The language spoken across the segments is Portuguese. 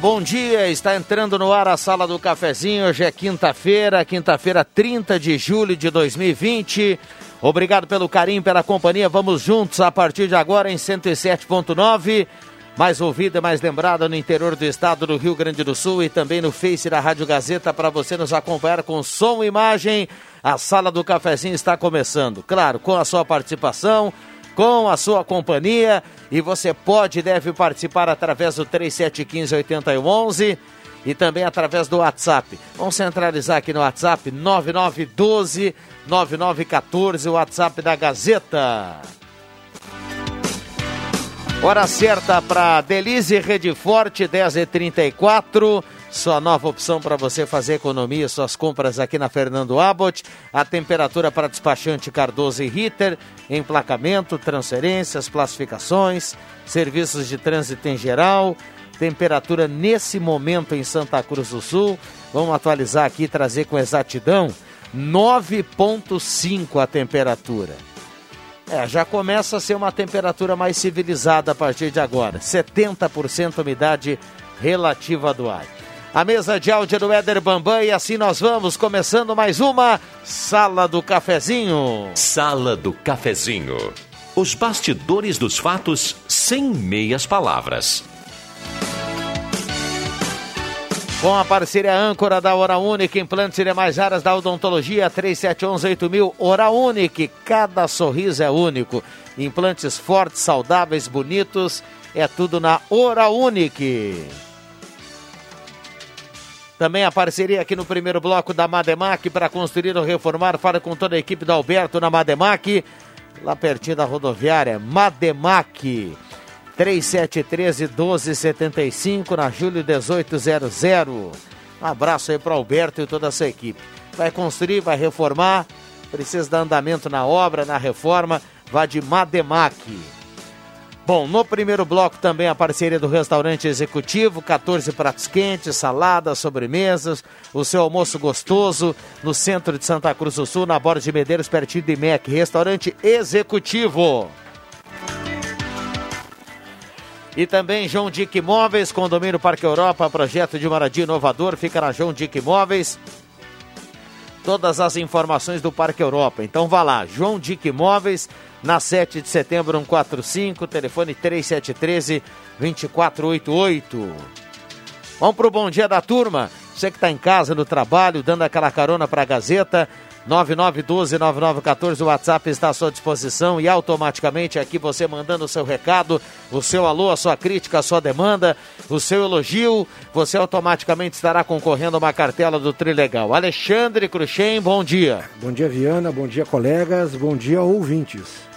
Bom dia. Está entrando no ar a sala do cafezinho. Hoje é quinta-feira, quinta-feira, 30 de julho de 2020. Obrigado pelo carinho, pela companhia. Vamos juntos a partir de agora em 107.9. Mais ouvida e mais lembrada no interior do estado do Rio Grande do Sul e também no Face da Rádio Gazeta para você nos acompanhar com som e imagem. A sala do cafezinho está começando. Claro, com a sua participação com a sua companhia e você pode e deve participar através do 3715-8111 e também através do WhatsApp. Vamos centralizar aqui no WhatsApp 9912-9914, o WhatsApp da Gazeta. Hora certa para Delize Rede Forte, 10h34. Sua nova opção para você fazer economia, suas compras aqui na Fernando Abbott. A temperatura para despachante Cardoso e Ritter, emplacamento, transferências, classificações, serviços de trânsito em geral. Temperatura nesse momento em Santa Cruz do Sul. Vamos atualizar aqui e trazer com exatidão. 9,5 a temperatura. É, já começa a ser uma temperatura mais civilizada a partir de agora. 70% umidade relativa do ar. A mesa de áudio do Éder Bambam e assim nós vamos, começando mais uma Sala do Cafezinho. Sala do Cafezinho. Os bastidores dos fatos sem meias palavras. Com a parceria âncora da Hora Única, implantes e demais áreas da odontologia, 3711-8000, Hora Única, cada sorriso é único. Implantes fortes, saudáveis, bonitos, é tudo na Hora Única. Também a parceria aqui no primeiro bloco da Mademac para construir ou reformar. Fala com toda a equipe do Alberto na Mademac, lá pertinho da rodoviária. Mademac. 3713 1275 na Júlio 1800. Um abraço aí para Alberto e toda a sua equipe. Vai construir, vai reformar, precisa dar andamento na obra, na reforma, vá de Mademac. Bom, no primeiro bloco também a parceria do restaurante executivo, 14 pratos quentes, saladas, sobremesas, o seu almoço gostoso no centro de Santa Cruz do Sul, na Borda de Medeiros, pertinho de MEC, restaurante executivo. E também João Dick Imóveis, condomínio Parque Europa, projeto de moradia inovador, fica na João Dick Imóveis. Todas as informações do Parque Europa. Então vá lá, João Dick Imóveis, na 7 de setembro 145, telefone 3713 2488. Vamos pro bom dia da turma. Você que está em casa, no trabalho, dando aquela carona para a Gazeta, 9912-9914, o WhatsApp está à sua disposição e automaticamente aqui você mandando o seu recado, o seu alô, a sua crítica, a sua demanda, o seu elogio, você automaticamente estará concorrendo a uma cartela do Trilegal. Alexandre Cruxem, bom dia. Bom dia, Viana, bom dia, colegas, bom dia, ouvintes.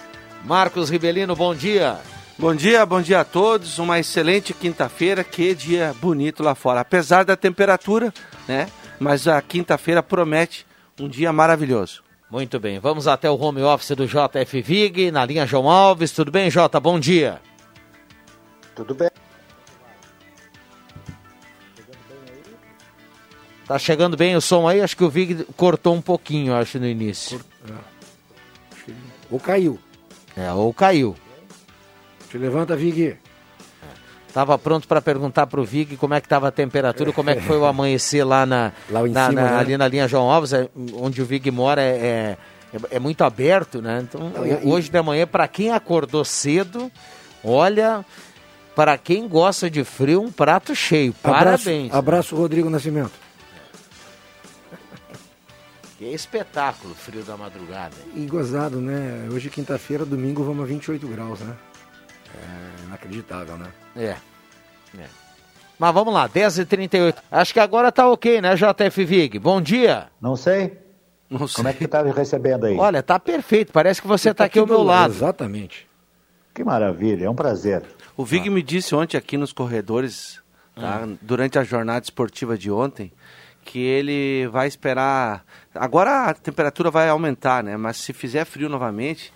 Marcos Ribelino, bom dia. Bom dia, bom dia a todos. Uma excelente quinta-feira, que dia bonito lá fora. Apesar da temperatura, né? Mas a quinta-feira promete um dia maravilhoso. Muito bem, vamos até o home office do JF Vig, na linha João Alves. Tudo bem, Jota? Bom dia. Tudo bem. Tá chegando bem o som aí? Acho que o Vig cortou um pouquinho, acho, no início. Ou caiu. É, ou caiu. Te levanta, Vig. Tava pronto para perguntar para o Vig como é que estava a temperatura, como é que foi o amanhecer lá, na, Lá em na- cima, na- né? ali na linha João Alves, é, onde o Vig mora é, é, é- muito aberto, né? Então, e- hoje de manhã, para quem acordou cedo, olha, para quem gosta de frio, um prato cheio. Abraço, Parabéns. abraço, Rodrigo Nascimento. Que espetáculo, frio da madrugada. E gozado, né? Hoje, quinta-feira, domingo, vamos a 28 graus, né? É inacreditável, né? É. é. Mas vamos lá, 10h38. Acho que agora tá ok, né, JF Vig? Bom dia. Não sei. Não sei. Como é que tá me recebendo aí? Olha, tá perfeito. Parece que você tá aqui ao do meu lado. Exatamente. Que maravilha, é um prazer. O Vig me disse ontem aqui nos corredores, tá, durante a jornada esportiva de ontem, que ele vai esperar. Agora a temperatura vai aumentar, né? Mas se fizer frio novamente,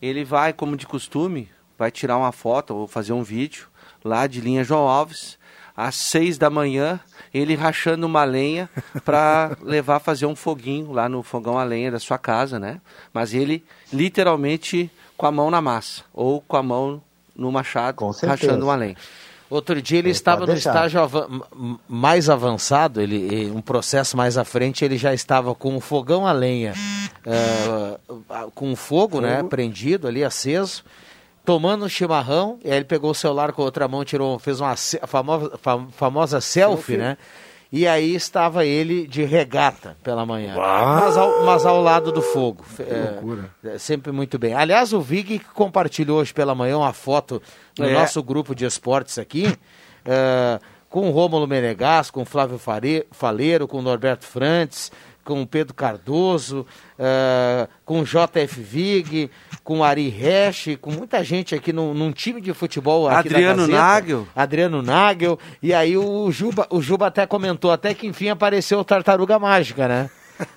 ele vai, como de costume, vai tirar uma foto ou fazer um vídeo lá de linha João Alves. Às seis da manhã, ele rachando uma lenha para levar fazer um foguinho lá no fogão a lenha da sua casa, né? Mas ele literalmente com a mão na massa ou com a mão no machado, rachando uma lenha. Outro dia ele É, estava no deixar. estágio m- mais avançado, ele, eh, um processo mais à frente, ele já estava com o fogão a lenha, eh, com o fogo, né, prendido ali, aceso, tomando um chimarrão, e aí ele pegou o celular com a outra mão, tirou, fez uma famosa, fam- famosa selfie, né? E aí estava ele de regata pela manhã, mas ao, mas ao lado do fogo. É, loucura. é, sempre muito bem. Aliás, o Vig que compartilhou hoje pela manhã uma foto no É. nosso grupo de esportes aqui, é, com o Rômulo Menegas, com o Flávio Faleiro, com o Norberto Frantes, com o Pedro Cardoso, é, com o JF Vig, com o Ari Resch, com muita gente aqui num, num time de futebol aqui da Adriano Gazeta. Nagel. Adriano Nagel. E aí o Juba, o Juba até comentou, até que enfim apareceu o Tartaruga Mágica, né?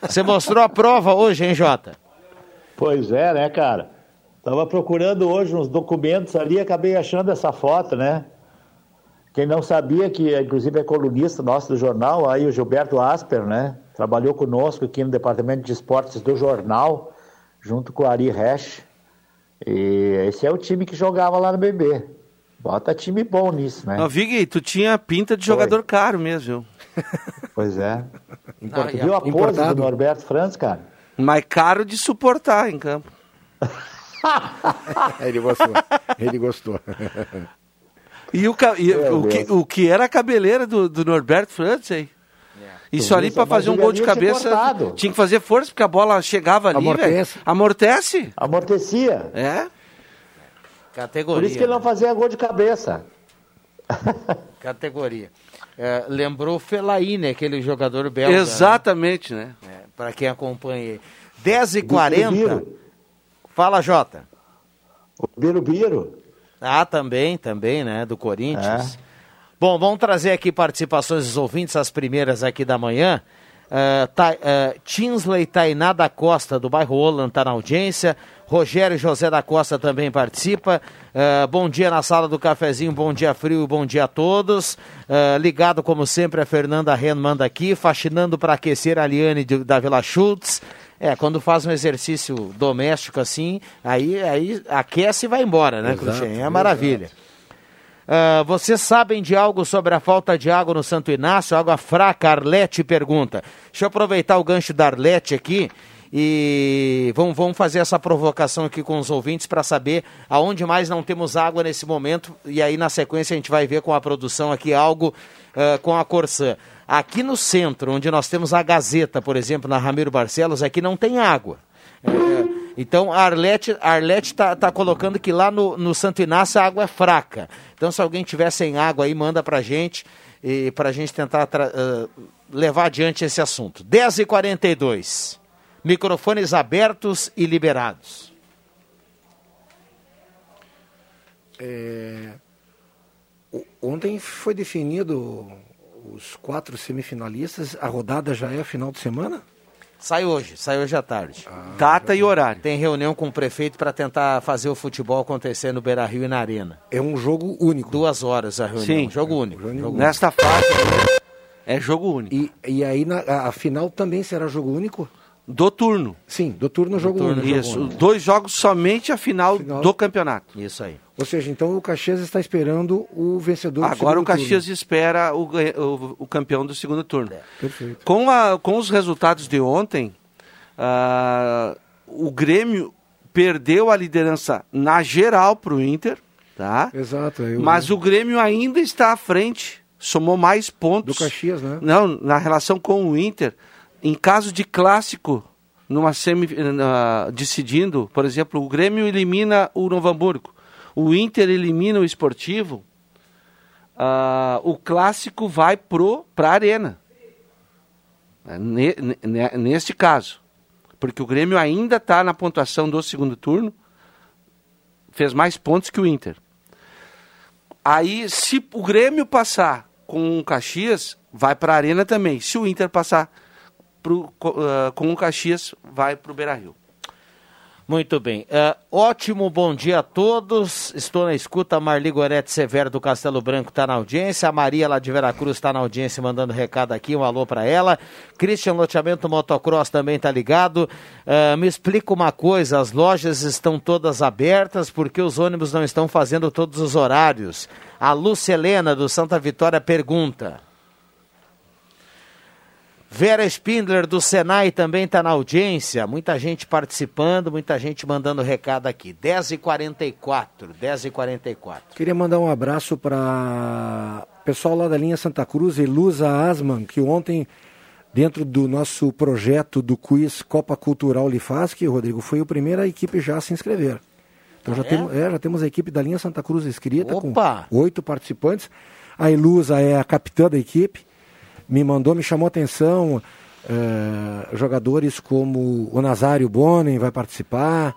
Você mostrou a prova hoje, hein, Jota? Pois é, né, cara? Tava procurando hoje uns documentos ali e acabei achando essa foto, né? Quem não sabia que, inclusive, é colunista nosso do jornal, aí o Gilberto Asper, né? Trabalhou conosco aqui no departamento de esportes do jornal, junto com o Ari Resch. E esse é o time que jogava lá no BB. Bota time bom nisso, né? Não, Vig, tu tinha pinta de jogador caro mesmo, viu? Pois é. Não, e a- Viu a pose do Norberto Franz, cara? Mas caro de suportar em campo. Ele gostou. Ele gostou. E o, ca- e o, que, o que era a cabeleira do, do Norberto Franz, hein? Isso Tu ali Mas fazer um gol de cabeça cortado. tinha que fazer força, porque a bola chegava ali, Amortece. velho. Amortece. Amortecia. É. Categoria. Por isso que ele não né? fazia gol de cabeça. Categoria. É, lembrou o Fellaini, aquele jogador belga. Exatamente, né? Né? É, para quem acompanha. 10h40. Birubiru. Fala, Jota. O Birubiru. Ah, também, também, né? Do Corinthians. É. Bom, vamos trazer aqui participações dos ouvintes, as primeiras aqui da manhã. Uh, Ta, uh, Tinsley Tainá da Costa, do bairro Holland, está na audiência. Rogério José da Costa também participa. Uh, bom dia na sala do cafezinho, bom dia frio, bom dia a todos. Ligado, como sempre, a Fernanda Ren manda aqui, faxinando para aquecer a Liane de- da Vila Schultz. É, quando faz um exercício doméstico assim, aí, aí aquece e vai embora, né, Exato, Cruxem? É maravilha. Ah, vocês sabem de algo sobre a falta de água no Santo Inácio? Água fraca, Arlete pergunta. Deixa eu aproveitar o gancho da Arlete aqui e vamos, vamos fazer essa provocação aqui com os ouvintes para saber aonde mais não temos água nesse momento. E aí, na sequência, a gente vai ver com a produção aqui algo ah, com a Corsã. Aqui no centro, onde nós temos a Gazeta, por exemplo, na Ramiro Barcelos, aqui não tem água. É, então a Arlete está Arlete tá, tá colocando que lá no, no Santo Inácio a água é fraca. Então se alguém tiver sem água aí, manda pra gente e pra gente tentar ah, levar adiante esse assunto. 10h42. Microfones abertos e liberados. É, Ontem foi definido os quatro semifinalistas. A rodada já é final de semana? Sai hoje, sai hoje à tarde. Data e horário. Tem reunião com o prefeito para tentar fazer o futebol acontecer no Beira Rio e na Arena. É um jogo único. Duas horas a reunião. Sim. Jogo único. Jogo Jogo único. Nesta fase é jogo único. E, e aí na, a, a final também será jogo único? Do turno. Sim, do turno jogo turno, único. jogo Isso. único. Dois jogos somente a final, Final. do campeonato. Isso aí. Ou seja, então o Caxias está esperando o vencedor do Agora o Caxias turno. espera o, o- o campeão do segundo turno. Perfeito. Com, a- com os resultados de ontem, ah, o Grêmio perdeu a liderança na geral para o Inter, tá? Exato. eu- Mas o Grêmio ainda está à frente, somou mais pontos. Do Caxias, né? Não, na relação com o Inter, em caso de clássico, numa semi, na- decidindo, por exemplo, o Grêmio elimina o Novo Hamburgo, o Inter elimina o Esportivo, ah, o clássico vai pro para a arena. Ne- ne- neste caso, porque o Grêmio ainda está na pontuação do segundo turno, fez mais pontos que o Inter. Aí, se o Grêmio passar com o Caxias, vai para a Arena também. Se o Inter passar pro, ah, com o Caxias, vai para o Beira-Rio. Muito bem. É, ótimo bom dia a todos. Estou na escuta. Marli Gorete Severo do Castelo Branco está na audiência. A Maria lá de Veracruz está na audiência mandando recado aqui. Um alô para ela. Christian Loteamento Motocross também está ligado. É, me explica uma coisa: as lojas estão todas abertas porque os ônibus não estão fazendo todos os horários. A Lúcia Helena do Santa Vitória pergunta. Vera Spindler do Senai também está na audiência. Muita gente participando, muita gente mandando recado aqui. 10h44, 10h44. Queria mandar um abraço para o pessoal lá da linha Santa Cruz, Elusa Asman, que ontem, dentro do nosso projeto do quiz Copa Cultural Lifasc, Rodrigo, foi a primeira equipe já a se inscrever. Então já, Ah, é? temos, é, já temos a equipe da linha Santa Cruz inscrita Opa! com oito participantes. A Elusa é a capitã da equipe, me mandou, me chamou atenção. eh, jogadores como o Nazário Bonen vai participar.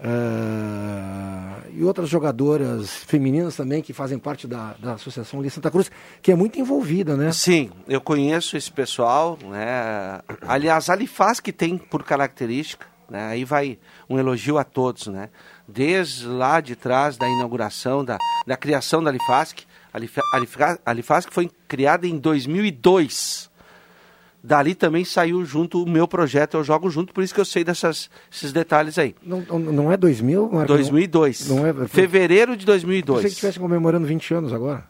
eh, e outras jogadoras femininas também que fazem parte da, da Associação Linha Santa Cruz, que é muito envolvida, né? Sim, eu conheço esse pessoal, né? Aliás, a Alifaz que tem por característica, né? Aí vai um elogio a todos, né? Desde lá de trás da inauguração, da, da criação da Alifasc, a Alif- a Alif- a Alifasc foi criada em 2002. Dali também saiu junto o meu projeto, eu jogo junto, por isso que eu sei dessas, esses detalhes aí. Não, não- é 2000, Marco? 2002. Não, não é, Fevereiro de Eu pensei 2002. que estivesse comemorando 20 anos agora.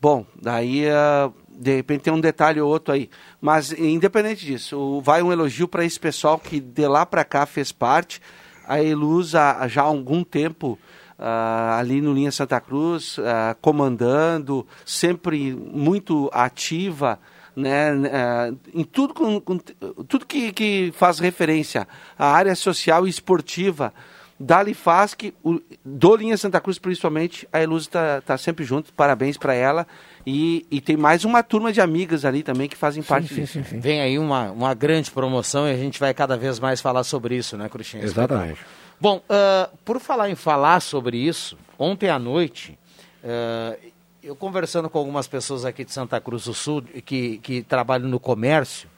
Bom, daí ah, de repente tem um detalhe ou outro aí. Mas independente disso, vai um elogio para esse pessoal que de lá para cá fez parte. A Eluz há já há algum tempo ah, ali no Linha Santa Cruz, ah, comandando, sempre muito ativa. Né, ah, em tudo, com, com- tudo que, que faz referência à área social e esportiva da Lifasc, o- do Linha Santa Cruz principalmente, a Eluz está tá sempre junto, parabéns para ela. E, e tem mais uma turma de amigas ali também que fazem parte sim, disso. sim, sim. Vem aí uma, uma grande promoção e a gente vai cada vez mais falar sobre isso, né, Cruxinha? Exatamente. Bom, ah, por falar em falar sobre isso, ontem à noite, ah, eu conversando com algumas pessoas aqui de Santa Cruz do Sul que, que trabalham no comércio,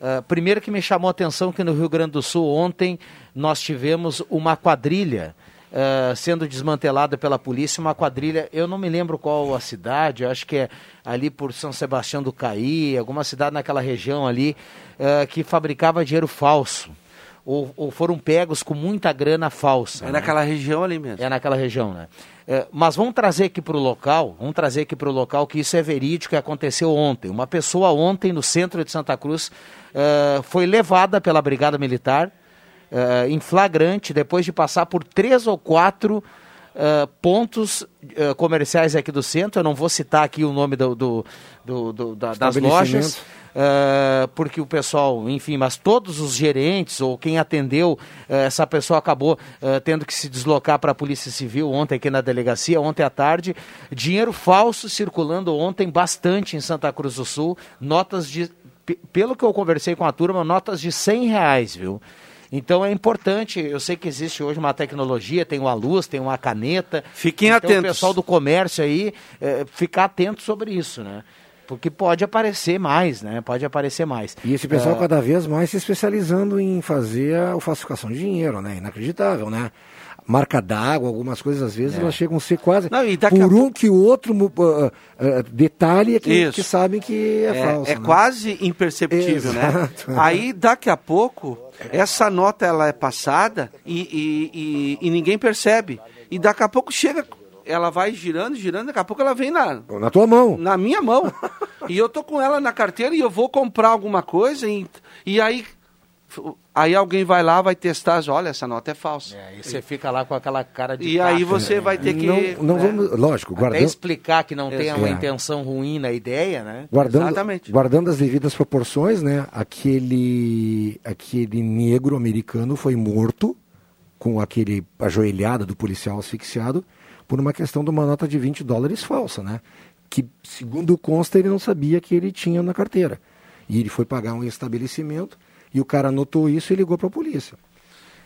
ah, primeiro que me chamou a atenção que no Rio Grande do Sul ontem nós tivemos uma quadrilha ah, sendo desmantelada pela polícia, uma quadrilha, eu não me lembro qual a cidade, acho que é ali por São Sebastião do Caí, alguma cidade naquela região ali, ah, que fabricava dinheiro falso. Ou, ou foram pegos com muita grana falsa. É né? naquela região ali mesmo. É naquela região, né? É, mas vamos trazer aqui para o local, vamos trazer aqui para o local que isso é verídico e aconteceu ontem. Uma pessoa ontem no centro de Santa Cruz eh, foi levada pela Brigada Militar eh, em flagrante depois de passar por três ou quatro eh, pontos eh, comerciais aqui do centro. Eu não vou citar aqui o nome do, do- do- do- da- das lojas. Eh, porque o pessoal, enfim, mas todos os gerentes ou quem atendeu, eh, essa pessoa acabou eh, tendo que se deslocar para a Polícia Civil ontem aqui na delegacia, ontem à tarde. Dinheiro falso circulando ontem bastante em Santa Cruz do Sul, notas de, pe- pelo que eu conversei com a turma, notas de 100 reais, viu? Então é importante, eu sei que existe hoje uma tecnologia, tem uma luz, tem uma caneta. Fiquem então, atentos. O pessoal do comércio aí, eh, ficar atento sobre isso, né? Porque pode aparecer mais, né? Pode aparecer mais. E esse pessoal cada vez mais se especializando em fazer a falsificação de dinheiro, né? Inacreditável, né? marca d'água, algumas coisas, às vezes, elas chegam a ser quase Não, e daqui por um que o outro uh, uh, detalhe que, Isso. que sabem que é, É, falso. é né? quase imperceptível, né? Exato. Aí, daqui a pouco, essa nota ela é passada e, e, e- e ninguém percebe. E daqui a pouco chega, ela vai girando, girando, daqui a pouco ela vem na, Na tua mão. na minha mão. e eu tô com ela na carteira e eu vou comprar alguma coisa e, e aí, aí alguém vai lá, vai testar, olha, essa nota é falsa. É, e você fica lá com aquela cara de E aí você né? vai ter que... não não né? vamos, lógico, Até guardando, explicar que não tenha uma É. intenção ruim na ideia, né? guardando, Exatamente. guardando as devidas proporções, né? Aquele, aquele negro americano foi morto com aquele ajoelhado do policial asfixiado por uma questão de uma nota de 20 dólares falsa, né? Que, segundo consta, ele não sabia que ele tinha na carteira. E ele foi pagar um estabelecimento e o cara notou isso e ligou para a polícia.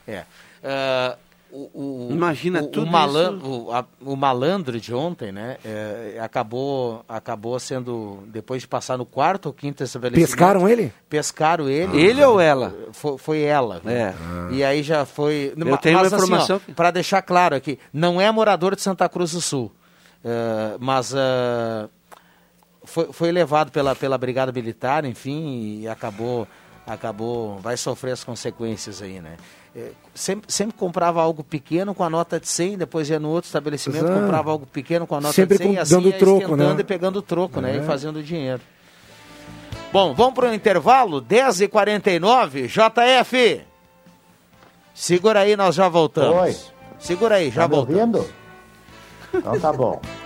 É. Ah, o, o- Imagina o, tudo o, malan- o, a- o malandro de ontem, né? é, acabou, acabou sendo, depois de passar no quarto ou quinto estabelecimento. Pescaram ele? Pescaram ele. Ele ou ela? Foi, foi ela. É. E aí já foi. Eu tenho uma informação que- Para deixar claro aqui, não é morador de Santa Cruz do Sul, eh, mas eh, foi, foi levado pela, pela Brigada Militar, enfim, e acabou, acabou, vai sofrer as consequências aí, né? Eh, sempre, sempre comprava algo pequeno com a nota de 100, depois ia no outro estabelecimento, Exato. comprava algo pequeno com a nota Sempre de 100, com- e assim dando ia troco, esquentando né? e pegando troco, né? É. E fazendo dinheiro. Bom, vamos para o intervalo, 10h49, JF. Segura aí, nós já voltamos. Oi. Segura aí, já Tá voltamos. ouvindo? Então tá bom.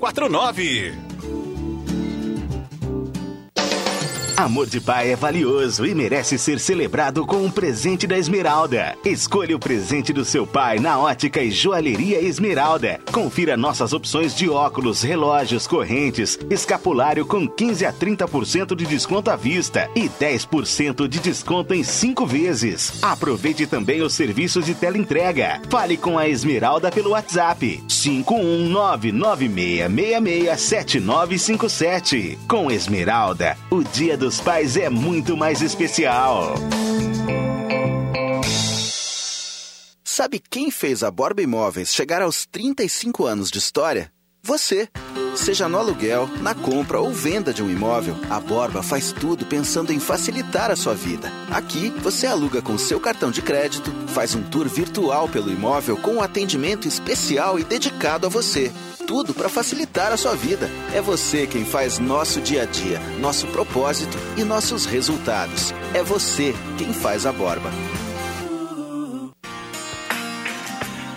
49. Amor de pai é valioso e merece ser celebrado com um presente da Esmeralda. Escolha o presente do seu pai na ótica e joalheria Esmeralda. Confira nossas opções de óculos, relógios, correntes, escapulário com 15 a 30% de desconto à vista e 10% de desconto em 5 vezes. Aproveite também os serviços de teleentrega. Fale com a Esmeralda pelo WhatsApp 51996667957. Com Esmeralda, o Dia dos Pais é muito mais especial. Sabe quem fez a Borba Imóveis chegar aos 35 anos de história? Você. Seja no aluguel, na compra ou venda de um imóvel, a Borba faz tudo pensando em facilitar a sua vida. Aqui, você aluga com seu cartão de crédito, faz um tour virtual pelo imóvel com um atendimento especial e dedicado a você. Tudo para facilitar a sua vida. É você quem faz nosso dia a dia, nosso propósito e nossos resultados. É você quem faz a Borba.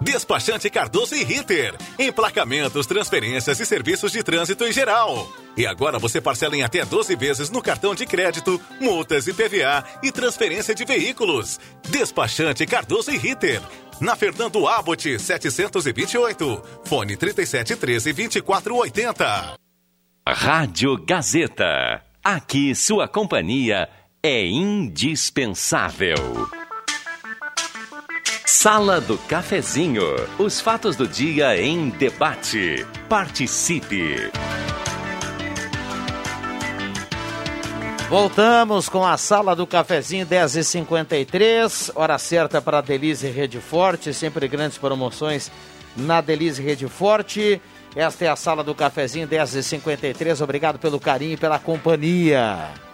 Despachante Cardoso e Ritter. Emplacamentos, transferências e serviços de trânsito em geral. E agora você parcela em até 12 vezes no cartão de crédito, multas e PVA e transferência de veículos. Despachante Cardoso e Ritter. Na Fernando Abbott, 728. Fone 3713 2480. Rádio Gazeta. Aqui sua companhia é indispensável. Sala do Cafezinho. Os fatos do dia em debate. Participe. Voltamos com a sala do cafezinho 10h53, hora certa para a Delize Rede Forte, sempre grandes promoções na Delize Rede Forte. Esta é a sala do cafezinho 10h53, obrigado pelo carinho e pela companhia.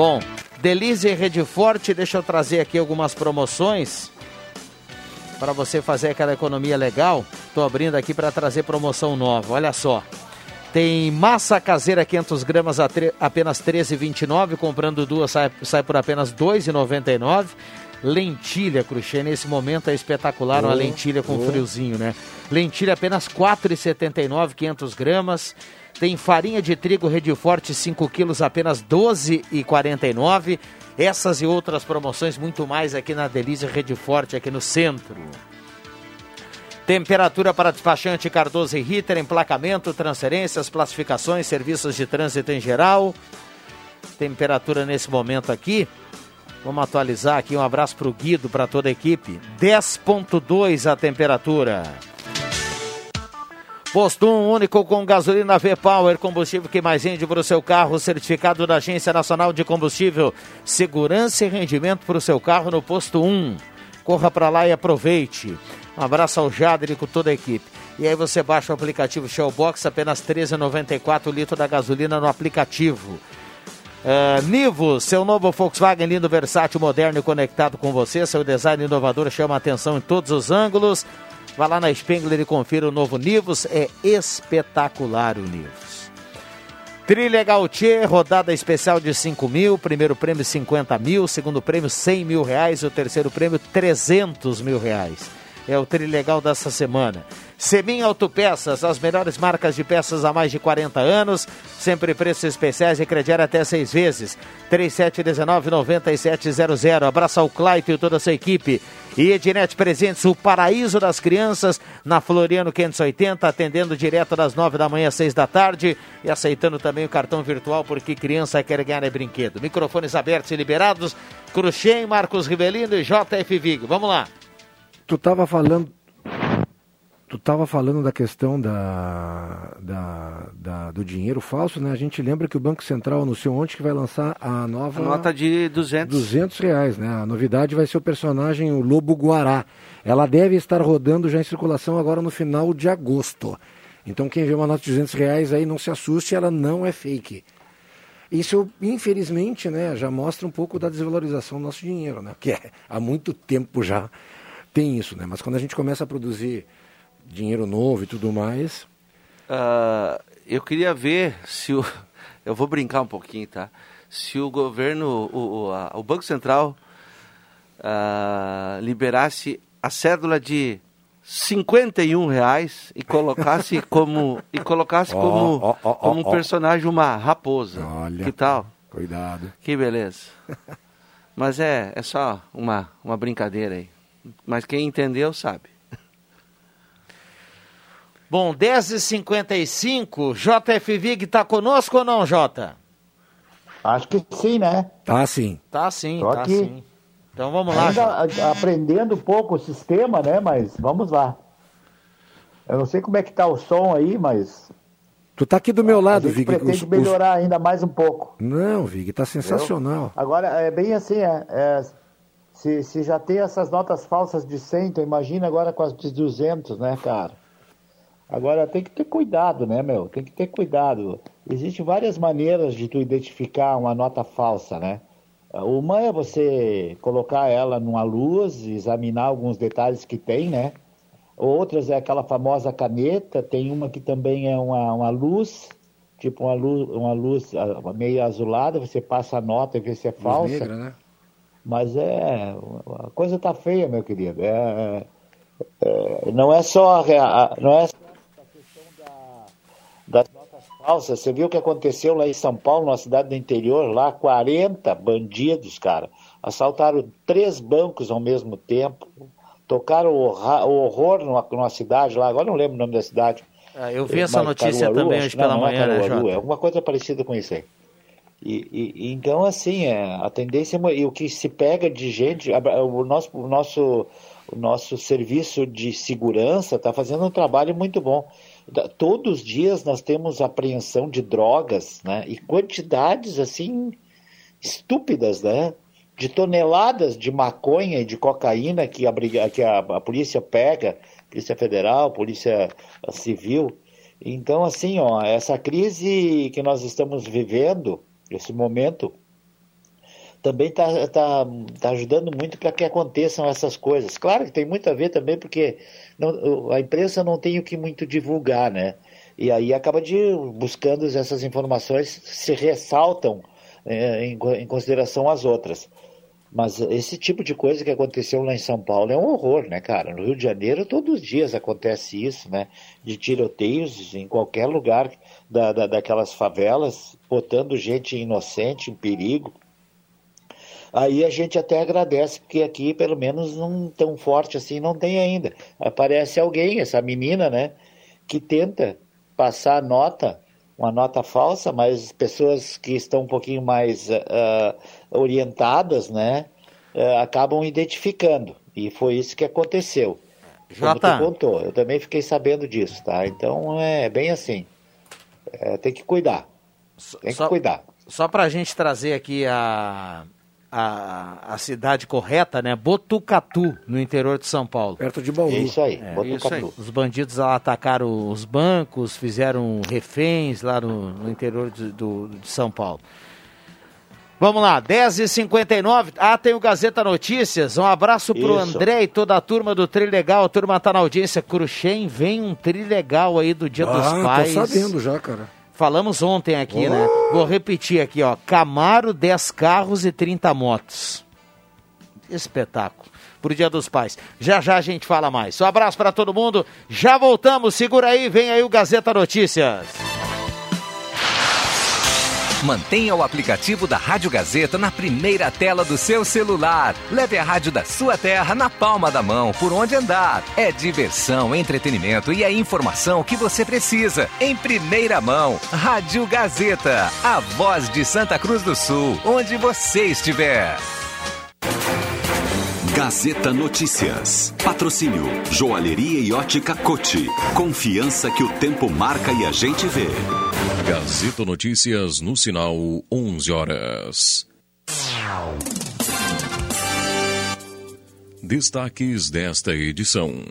Bom, Delize Rede Forte, deixa eu trazer aqui algumas promoções para você fazer aquela economia legal. Estou abrindo aqui para trazer promoção nova. Olha só. Tem massa caseira 500 gramas a apenas R$ 13,29. Comprando duas sai, sai por apenas R$ 2,99. Lentilha, Cruxê, nesse momento é espetacular, uma lentilha com friozinho, né? Lentilha apenas R$ 4,79, 500 gramas. Tem farinha de trigo Rede Forte 5 quilos, apenas R$ 12,49. Essas e outras promoções, muito mais aqui na Delícia Rede Forte, aqui no centro. Temperatura para despachante Cardoso e Ritter, emplacamento, transferências, classificações, serviços de trânsito em geral. Temperatura nesse momento aqui. Vamos atualizar aqui. Um abraço para o Guido, para toda a equipe. 10,2 a temperatura. Posto 1 único com gasolina V-Power, combustível que mais rende para o seu carro, certificado da Agência Nacional de Combustível. Segurança e rendimento para o seu carro no Posto 1. Corra para lá e aproveite. Um abraço ao Jader e com toda a equipe. E aí você baixa o aplicativo Shellbox, apenas R$ 13,94 o litro da gasolina no aplicativo. Uh, seu novo Volkswagen lindo, versátil, moderno e conectado com você. Seu design inovador chama a atenção em todos os ângulos. Vá lá na Spengler e confira o novo Nivus. É espetacular o Nivus. Trilha Gautier, rodada especial de 5 mil. Primeiro prêmio 50 mil. Segundo prêmio 100 mil reais. E o terceiro prêmio 300 mil reais. É o trilegal dessa semana. Semin Autopeças, as melhores marcas de peças há mais de 40 anos. Sempre preços especiais e crediário até seis vezes. 3719-9700. Abraça o Claito e toda a sua equipe. E Ednet Presentes, o paraíso das crianças, na Floriano 580, atendendo direto das 9 da manhã às 6 da tarde e aceitando também o cartão virtual, porque criança quer ganhar é brinquedo. Microfones abertos e liberados. Cruxem, Marcos Rivelino e JF Vigo. Vamos lá. Tu estava falando Tu estava falando da questão da, da, da, do dinheiro falso, né? A gente lembra que o Banco Central anunciou ontem que vai lançar a nova... A nota de 200. 200 reais, né? A novidade vai ser o personagem, o Lobo Guará. Ela deve estar rodando já em circulação agora no final de agosto. Então quem vê uma nota de 200 reais aí não se assuste, ela não é fake. Isso, infelizmente, né, já mostra um pouco da desvalorização do nosso dinheiro, né? Porque é, há muito tempo já tem isso, né? Mas quando a gente começa a produzir dinheiro novo e tudo mais. Uh, eu queria ver se o. Eu vou brincar um pouquinho, tá? Se o governo, o, o, a, o Banco Central, uh, liberasse a cédula de 51 reais e colocasse como e colocasse oh, como, oh, oh, como um personagem uma raposa. Olha, que tal? Cuidado. Que beleza. Mas é, é só uma, uma brincadeira aí. Mas quem entendeu sabe. Bom, 10h55, JF Vig está conosco ou não, Jota? Acho que sim, né? Tá sim. Tá sim, Tô tá aqui. sim. Então vamos lá. Ainda aprendendo um pouco o sistema, né? Mas vamos lá. Eu não sei como é que tá o som aí, mas. Tu tá aqui do meu lado, Vig. pretende os, melhorar os... ainda mais um pouco. Não, Vig, tá sensacional. Entendeu? Agora, é bem assim, é, é, se, se já tem essas notas falsas de 100, então imagina agora com as de 200, né, cara? Agora tem que ter cuidado, né, meu? Tem que ter cuidado. Existem várias maneiras de tu identificar uma nota falsa, né? Uma é você colocar ela numa luz, examinar alguns detalhes que tem, né? Outras é aquela famosa caneta, tem uma que também é uma, uma luz, tipo uma luz, uma luz meio azulada, você passa a nota e vê se é falsa. Negra, né? Mas é. A coisa tá feia, meu querido. É, é, não é só. Não é das notas falsas. Você viu o que aconteceu lá em São Paulo, numa cidade do interior, lá 40 bandidos, cara, assaltaram três bancos ao mesmo tempo, tocaram o horror numa, numa cidade lá, agora não lembro o nome da cidade. Ah, eu vi essa notícia Caruaru, também hoje pela não, manhã, não é, Caruaru, né, é alguma coisa parecida com isso aí. E, e, então, assim, é, a tendência, e o que se pega de gente, o nosso, o nosso o nosso serviço de segurança está fazendo um trabalho muito bom. Todos os dias nós temos apreensão de drogas, né? E quantidades assim estúpidas, né? De toneladas de maconha e de cocaína que a, que a, a polícia pega, Polícia Federal, Polícia Civil. Então, assim, ó, essa crise que nós estamos vivendo, esse momento, também está tá, tá ajudando muito para que aconteçam essas coisas. Claro que tem muito a ver também, porque não- a imprensa não tem o que muito divulgar, né? E aí acaba de buscando essas informações, se ressaltam eh, em, em consideração às outras. Mas esse tipo de coisa que aconteceu lá em São Paulo é um horror, né, cara? No Rio de Janeiro, todos os dias acontece isso, né? De tiroteios em qualquer lugar da, da, daquelas favelas, botando gente inocente em perigo. Aí a gente até agradece, porque aqui, pelo menos, não tão forte assim, não tem ainda. Aparece alguém, essa menina, né, que tenta passar nota, uma nota falsa, mas pessoas que estão um pouquinho mais ah, orientadas, né, ah, acabam identificando. E foi isso que aconteceu. Como Jota. tu contou, eu também fiquei sabendo disso, tá? Então é bem assim. É, tem que cuidar. Tem que só- cuidar. Só para a gente trazer aqui a, a, a cidade correta, né? Botucatu, no interior de São Paulo. Perto de Bauru. Isso aí, É, Botucatu. isso aí. Os bandidos lá atacaram os bancos, fizeram reféns lá no, no interior de, do, de São Paulo. Vamos lá, 10h59. Ah, tem o Gazeta Notícias. Um abraço pro Isso. André e toda a turma do Trilegal. A turma tá na audiência. Cruxem, vem um Trilegal aí do Dia dos Ah, Pais. tô sabendo já, cara. Falamos ontem aqui, né? Vou repetir aqui, ó. Camaro, 10 carros e 30 motos. Espetáculo. Pro Dia dos Pais. Já já a gente fala mais. Um abraço para todo mundo. Já voltamos. Segura aí, vem aí o Gazeta Notícias. Mantenha o aplicativo da Rádio Gazeta na primeira tela do seu celular. Leve a rádio da sua terra na palma da mão, por onde andar. É diversão, entretenimento e a informação que você precisa. Em primeira mão, Rádio Gazeta. A voz de Santa Cruz do Sul, onde você estiver. Gazeta Notícias. Patrocínio Joalheria e Ótica Cote. Confiança que o tempo marca e a gente vê. Gazeta Notícias no sinal 11 horas. Destaques desta edição.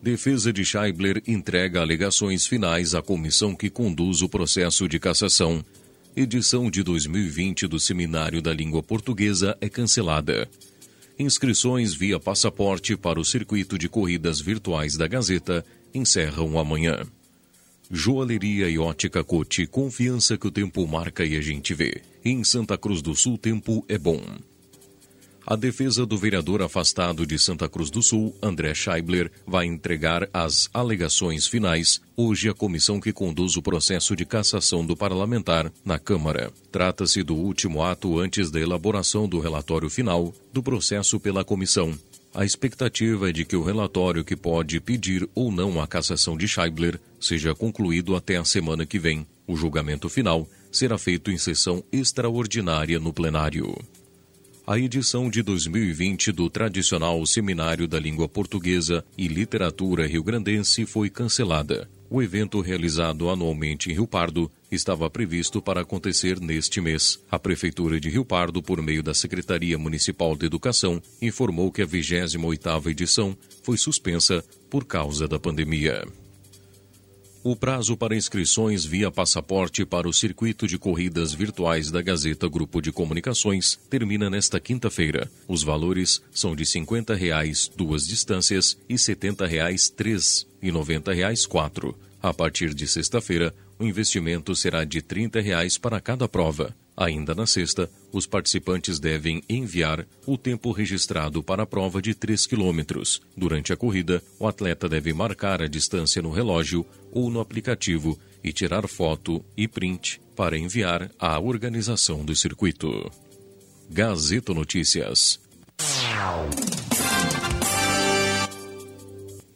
Defesa de Scheibler entrega alegações finais à comissão que conduz o processo de cassação. Edição de 2020 do Seminário da Língua Portuguesa é cancelada. Inscrições via passaporte para o circuito de corridas virtuais da Gazeta encerram amanhã. Joalheria e ótica Cote, confiança que o tempo marca e a gente vê. Em Santa Cruz do Sul, tempo é bom. A defesa do vereador afastado de Santa Cruz do Sul, André Scheibler, vai entregar as alegações finais hoje à comissão que conduz o processo de cassação do parlamentar na Câmara. Trata-se do último ato antes da elaboração do relatório final do processo pela comissão. A expectativa é de que o relatório que pode pedir ou não a cassação de Scheibler seja concluído até a semana que vem. O julgamento final será feito em sessão extraordinária no plenário. A edição de 2020 do tradicional Seminário da Língua Portuguesa e Literatura Rio-Grandense foi cancelada. O evento realizado anualmente em Rio Pardo estava previsto para acontecer neste mês. A Prefeitura de Rio Pardo, por meio da Secretaria Municipal de Educação, informou que a 28ª edição foi suspensa por causa da pandemia. O prazo para inscrições via passaporte para o circuito de corridas virtuais da Gazeta Grupo de Comunicações termina nesta quinta-feira. Os valores são de 50 reais duas distâncias e 70 reais três e 90 reais quatro. A partir de sexta-feira, o investimento será de 30 reais para cada prova. Ainda na sexta, os participantes devem enviar o tempo registrado para a prova de 3 quilômetros. Durante a corrida, o atleta deve marcar a distância no relógio ou no aplicativo e tirar foto e print para enviar à organização do circuito. Gazeta Notícias.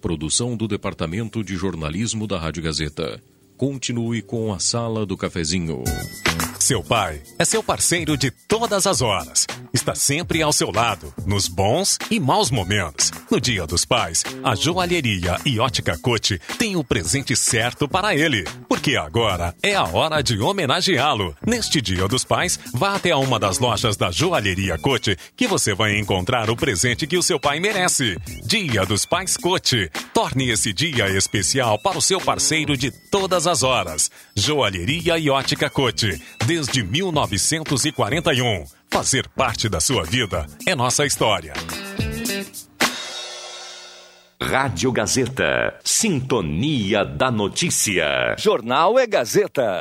Produção do Departamento de Jornalismo da Rádio Gazeta. Continue com a Sala do Cafezinho. Seu pai é seu parceiro de todas as horas. Está sempre ao seu lado, nos bons e maus momentos. No Dia dos Pais, a joalheria e ótica Cote tem o presente certo para ele. Porque agora é a hora de homenageá-lo. Neste Dia dos Pais, vá até uma das lojas da joalheria Cote que você vai encontrar o presente que o seu pai merece. Dia dos Pais Cote. Torne esse dia especial para o seu parceiro de todas as horas. Joalheria e ótica Cote. Desde 1941. Fazer parte da sua vida é nossa história. Rádio Gazeta. Sintonia da Notícia. Jornal é Gazeta.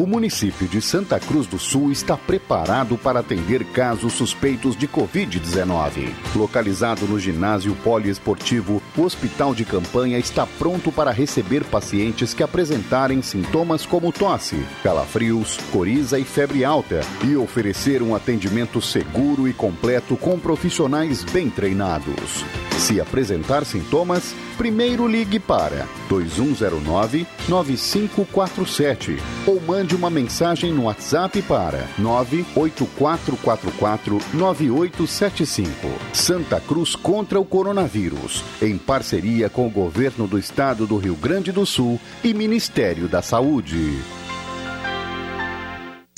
O município de Santa Cruz do Sul está preparado para atender casos suspeitos de Covid-19. Localizado no ginásio poliesportivo, o hospital de campanha está pronto para receber pacientes que apresentarem sintomas como tosse, calafrios, coriza e febre alta e oferecer um atendimento seguro e completo com profissionais bem treinados. Se apresentar sintomas, primeiro ligue para 2109 9547 ou mande uma mensagem no WhatsApp para 98444 9875. Santa Cruz contra o coronavírus, em parceria com o governo do estado do Rio Grande do Sul e Ministério da Saúde.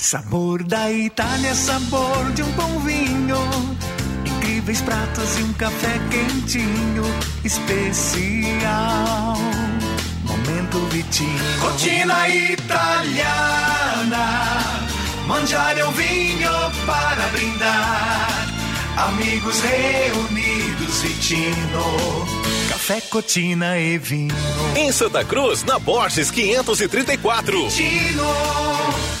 Sabor da Itália, sabor de um bom vinho. Incríveis pratos e um café quentinho, especial. Momento Vitinho. Rotina italiana. Mangiare um vinho para brindar. Amigos reunidos, Vitino. Café, cotina e vinho. Em Santa Cruz, na Borges 534. Vitino.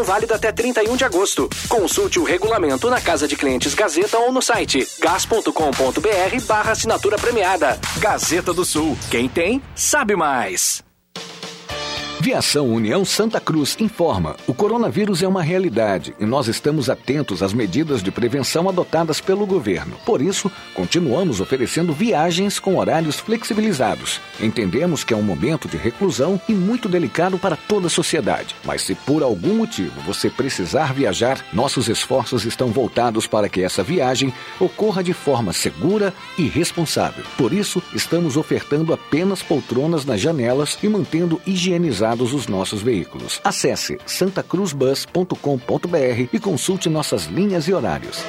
válida até 31 de agosto. Consulte o regulamento na Casa de Clientes Gazeta ou no site gas.com.br barra assinatura premiada. Gazeta do Sul. Quem tem, sabe mais. Viação União Santa Cruz informa: o coronavírus é uma realidade e nós estamos atentos às medidas de prevenção adotadas pelo governo. Por isso, continuamos oferecendo viagens com horários flexibilizados. Entendemos que é um momento de reclusão e muito delicado para toda a sociedade. Mas se por algum motivo você precisar viajar, nossos esforços estão voltados para que essa viagem ocorra de forma segura e responsável. Por isso, estamos ofertando apenas poltronas nas janelas e mantendo higienizados os nossos veículos. Acesse santacruzbus.com.br e consulte nossas linhas e horários.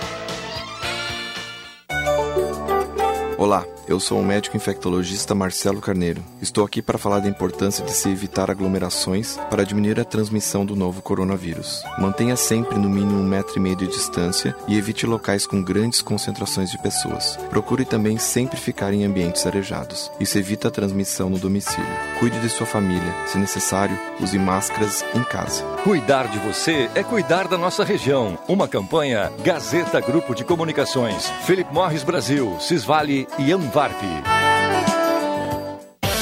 Olá, eu sou o médico infectologista Marcelo Carneiro. Estou aqui para falar da importância de se evitar aglomerações para diminuir a transmissão do novo coronavírus. Mantenha sempre no mínimo um metro e meio de distância e evite locais com grandes concentrações de pessoas. Procure também sempre ficar em ambientes arejados. Isso evita a transmissão no domicílio. Cuide de sua família. Se necessário, use máscaras em casa. Cuidar de você é cuidar da nossa região. Uma campanha Gazeta Grupo de Comunicações, Philip Morris Brasil, Cisvale e Anvarp.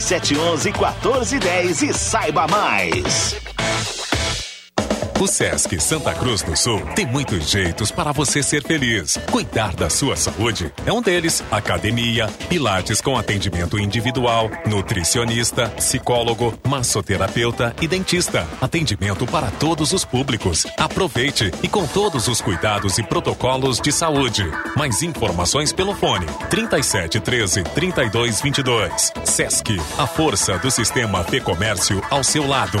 3711 1410 e saiba mais. O Sesc Santa Cruz do Sul tem muitos jeitos para você ser feliz. Cuidar da sua saúde é um deles. Academia, pilates com atendimento individual, nutricionista, psicólogo, massoterapeuta e dentista. Atendimento para todos os públicos. Aproveite e com todos os cuidados e protocolos de saúde. Mais informações pelo fone 37 13 32 22. Sesc, a força do sistema Fê Comércio ao seu lado.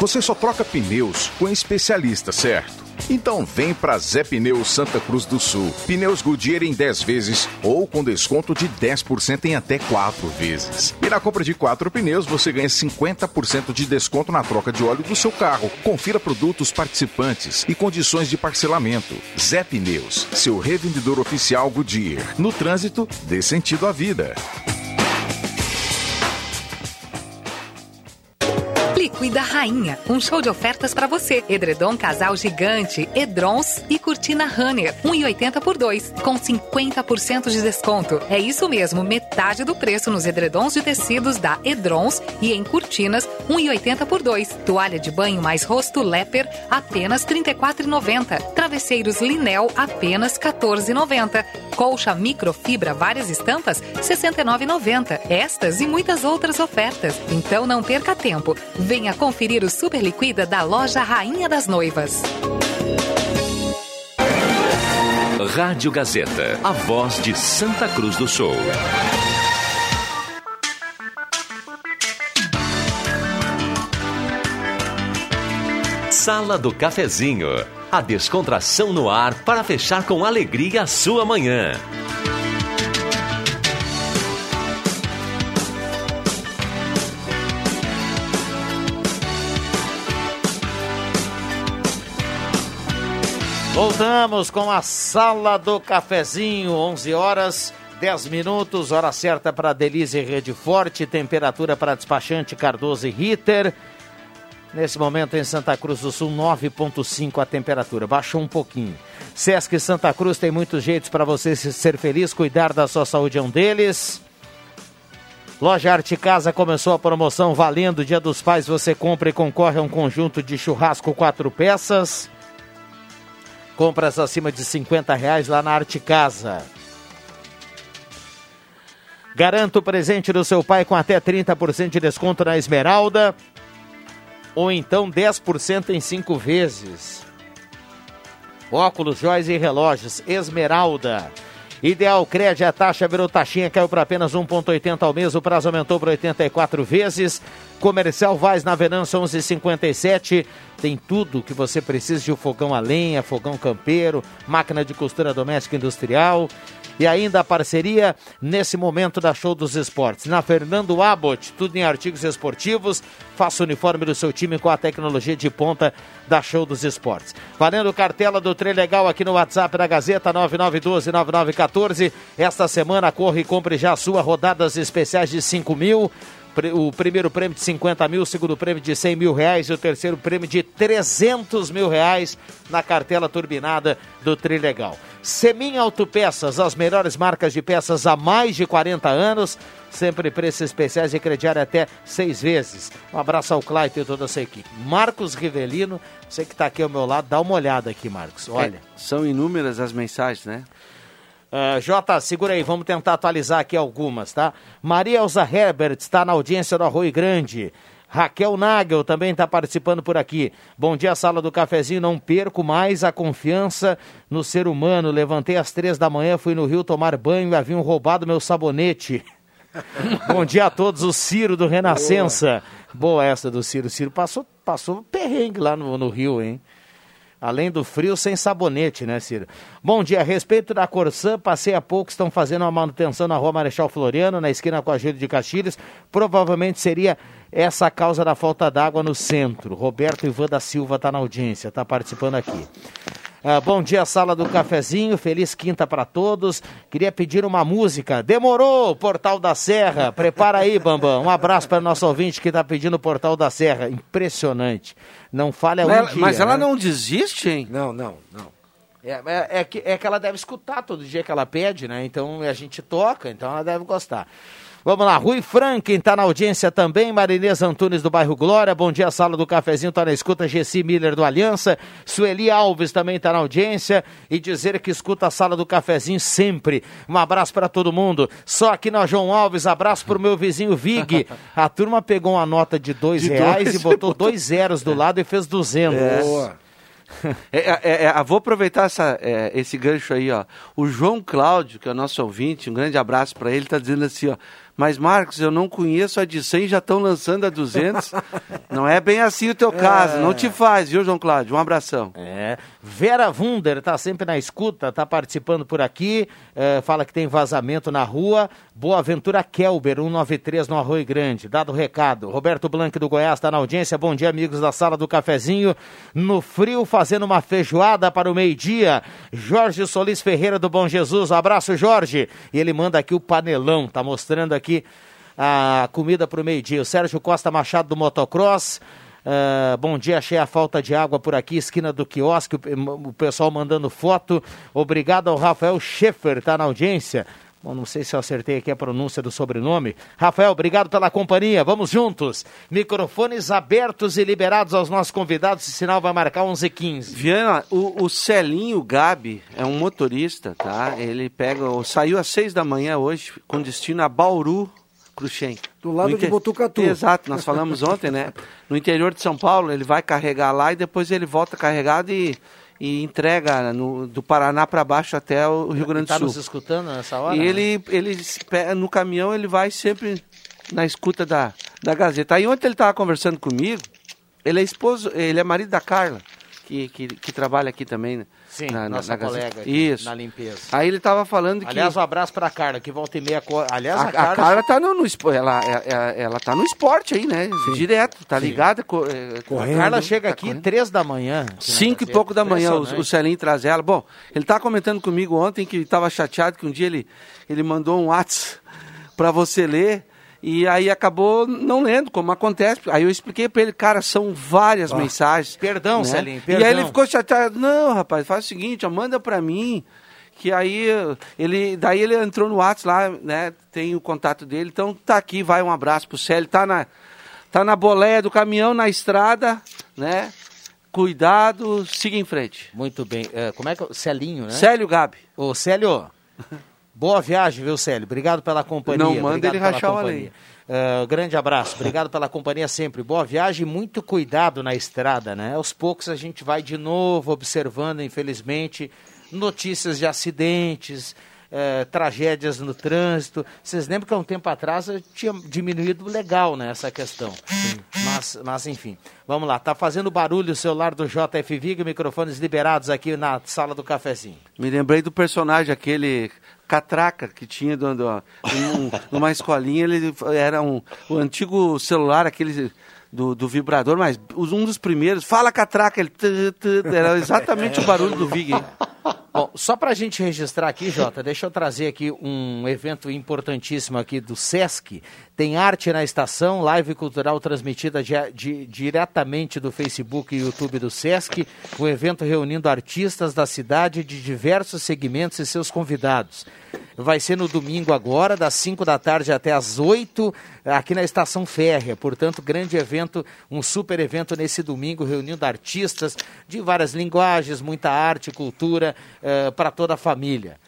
Você só troca pneus com especialista, certo? Então vem para Zé Pneus Santa Cruz do Sul. Pneus Goodyear em 10 vezes ou com desconto de 10% em até 4 vezes. E na compra de 4 pneus você ganha 50% de desconto na troca de óleo do seu carro. Confira produtos participantes e condições de parcelamento. Zé Pneus, seu revendedor oficial Goodyear. No trânsito, dê sentido à vida. Liquida Rainha, um show de ofertas para você. Edredom casal gigante, Edrons e cortina Runner, 1,80 por 2, com 50% de desconto. É isso mesmo, metade do preço nos edredons de tecidos da Edrons e em cortinas, 1,80 por 2. Toalha de banho mais rosto Leper, apenas R$ 34,90. Travesseiros Linel, apenas R$ 14,90. Colcha microfibra várias estampas, R$ 69,90. Estas e muitas outras ofertas. Então não perca tempo. Venha conferir o Super Liquida da loja Rainha das Noivas. Rádio Gazeta, a voz de Santa Cruz do Sul. Sala do Cafezinho. A descontração no ar para fechar com alegria a sua manhã. Voltamos com a Sala do Cafezinho, 11 horas 10 minutos, hora certa para Delize Rede Forte, temperatura para despachante Cardoso e Ritter. Nesse momento em Santa Cruz do Sul, 9,5 a temperatura, baixou um pouquinho. Sesc Santa Cruz tem muitos jeitos para você ser feliz, cuidar da sua saúde é um deles. Loja Arte Casa começou a promoção valendo Dia dos Pais. Você compra e concorre a um conjunto de churrasco quatro peças. Compras acima de 50 reais lá na Arte Casa. Garanta o presente do seu pai com até 30% de desconto na Esmeralda. Ou então 10% em 5 vezes. Óculos, joias e relógios. Esmeralda. Ideal Crédito, a taxa virou taxinha, caiu para apenas 1,80 ao mês, o prazo aumentou para 84 vezes. Comercial Vaz na Venâncio 1157. Tem tudo que você precisa de um fogão a lenha, fogão campeiro, máquina de costura doméstica industrial. E ainda a parceria nesse momento da Show dos Esportes. Na Fernando Abbott, tudo em artigos esportivos. Faça o uniforme do seu time com a tecnologia de ponta da Show dos Esportes. Valendo cartela do Trem Legal aqui no WhatsApp da Gazeta 9912-9914. Esta semana corre e compre já a sua rodadas especiais de 5 mil o primeiro prêmio de 50 mil, o segundo prêmio de 100 mil reais e o terceiro prêmio de 300 mil reais na cartela turbinada do Trilegal. Semin Autopeças, as melhores marcas de peças há mais de 40 anos, sempre preços especiais e crediário até seis vezes. Um abraço ao Clayton e toda a sua equipe. Marcos Rivelino, você que está aqui ao meu lado, dá uma olhada aqui, Marcos. Olha. É, são inúmeras as mensagens, né? Uh, Jota, segura aí, vamos tentar atualizar aqui algumas, tá? Maria Elza Herbert está na audiência do Arroio Grande. Raquel Nagel também está participando por aqui. Bom dia, sala do cafezinho. Não perco mais a confiança no ser humano. Levantei às três da manhã, fui no rio tomar banho e haviam roubado meu sabonete. Bom dia a todos, o Ciro do Renascença. Boa, Boa essa do Ciro. O Ciro passou, passou perrengue lá no, no Rio, hein? Além do frio, sem sabonete, né, Ciro? Bom dia, a respeito da Corsã, passei há pouco, estão fazendo uma manutenção na rua Marechal Floriano, na esquina com a Júlio de Castilhos. Provavelmente seria essa a causa da falta d'água no centro. Roberto Ivan da Silva está na audiência, está participando aqui. Ah, bom dia, sala do cafezinho. Feliz quinta para todos. Queria pedir uma música. Demorou, Portal da Serra. Prepara aí, Bambam. Um abraço para nosso ouvinte que está pedindo o Portal da Serra. Impressionante. Não falha mas, um dia. Mas ela né? não desiste, hein? Não, não, não. É, é, é, que, é que ela deve escutar todo dia que ela pede, né? Então a gente toca, então ela deve gostar. Vamos lá, Rui Franklin está na audiência também, Marinês Antunes do bairro Glória, bom dia, sala do cafezinho, está na escuta, Gessi Miller do Aliança, Sueli Alves também está na audiência e dizer que escuta a sala do cafezinho sempre. Um abraço para todo mundo. Só aqui na João Alves, abraço para o meu vizinho Vig. A turma pegou uma nota de dois De reais dois, e botou dois zeros do lado e fez duzentos. É. É, é, é, vou aproveitar essa, é, esse gancho aí, ó. O João Cláudio, que é o nosso ouvinte, um grande abraço para ele, está dizendo assim, ó. Mas, Marcos, eu não conheço a de 100, já estão lançando a 200. não é bem assim o teu caso, não te faz, viu, João Cláudio? Um abração. É. Vera Wunder está sempre na escuta, está participando por aqui, é, fala que tem vazamento na rua. Boa Ventura Kelber, 193 no Arroio Grande. Dado o recado. Roberto Blanc do Goiás está na audiência. Bom dia, amigos da sala do cafezinho. No frio, fazendo uma feijoada para o meio-dia. Jorge Solis Ferreira do Bom Jesus. Um abraço, Jorge. E ele manda aqui o panelão, tá mostrando aqui a comida para o meio-dia. O Sérgio Costa Machado do Motocross. Uh, bom dia, achei a falta de água por aqui, esquina do quiosque, o, o pessoal mandando foto. Obrigado ao Rafael Schaefer, tá na audiência. Bom, não sei se eu acertei aqui a pronúncia do sobrenome. Rafael, obrigado pela companhia. Vamos juntos. Microfones abertos e liberados aos nossos convidados. O sinal vai marcar 11h15. Viana, o, o Celinho Gabi é um motorista, tá? Ele pega, saiu às 6 da manhã hoje, com destino a Bauru, Cruxem. Do lado de Botucatu. Exato, nós falamos ontem, né? No interior de São Paulo, ele vai carregar lá e depois ele volta carregado e e entrega no, do Paraná para baixo até o Rio Grande do Tá Sul. nos escutando nessa hora? E ele, ele no caminhão ele vai sempre na escuta da, da Gazeta. Aí ontem ele estava conversando comigo, ele é esposo, ele é marido da Carla, que, que, que trabalha aqui também, né? Sim, na, nossa na colega aqui, Isso. na limpeza. Aí ele estava falando que Aliás, um abraço para a Carla, que volta e meia... co- Aliás, a, a, a Carla... Carla tá no, no ela, ela, ela tá no esporte aí, né? Direto, tá ligada. co- é, A Carla chega aqui três da manhã. Cinco e pouco da manhã, o, o Celinho traz ela. Bom, ele tá comentando comigo ontem que estava chateado que um dia ele, ele mandou um WhatsApp para você ler e aí acabou não lendo, como acontece. Aí eu expliquei para ele, cara, são várias Ah, mensagens. perdão, né? Celinho, E aí ele perdão. ficou chateado. Não, rapaz, faz o seguinte, ó, manda para mim. Que aí ele, daí ele entrou no WhatsApp lá, né? Tem o contato dele, então tá aqui, vai um abraço pro Célio, tá na, tá na boleia do caminhão, na estrada, né? Cuidado, siga em frente. Muito bem. É, como é que é? Celinho, né? Célio Gabi. Ô, Célio, boa viagem, viu, Célio? Obrigado pela companhia. Não manda obrigado ele rachar o companhia. É, grande abraço, obrigado pela companhia sempre. Boa viagem, muito cuidado na estrada, né? Aos poucos a gente vai de novo observando, infelizmente, notícias de acidentes, é, tragédias no trânsito. Vocês lembram que há um tempo atrás eu tinha diminuído legal né, essa questão. Mas, mas enfim, vamos lá. Tá fazendo barulho o celular do JF Viga, microfones liberados aqui na sala do cafezinho. Me lembrei do personagem, aquele catraca que tinha do, do- um- numa escolinha, ele era um, o antigo celular, aquele do, do vibrador, mas um dos primeiros, fala catraca, ele era exatamente o barulho do Vig. hein? Bom, só para a gente registrar aqui, Jota, deixa eu trazer aqui um evento importantíssimo aqui do Sesc. Tem arte na estação, live cultural transmitida dia- di- diretamente do Facebook e YouTube do Sesc. O evento reunindo artistas da cidade de diversos segmentos e seus convidados. Vai ser no domingo agora, das 5 da tarde até as 8, aqui na Estação Férrea. Portanto, grande evento, um super evento nesse domingo, reunindo artistas de várias linguagens, muita arte, cultura, para toda a família.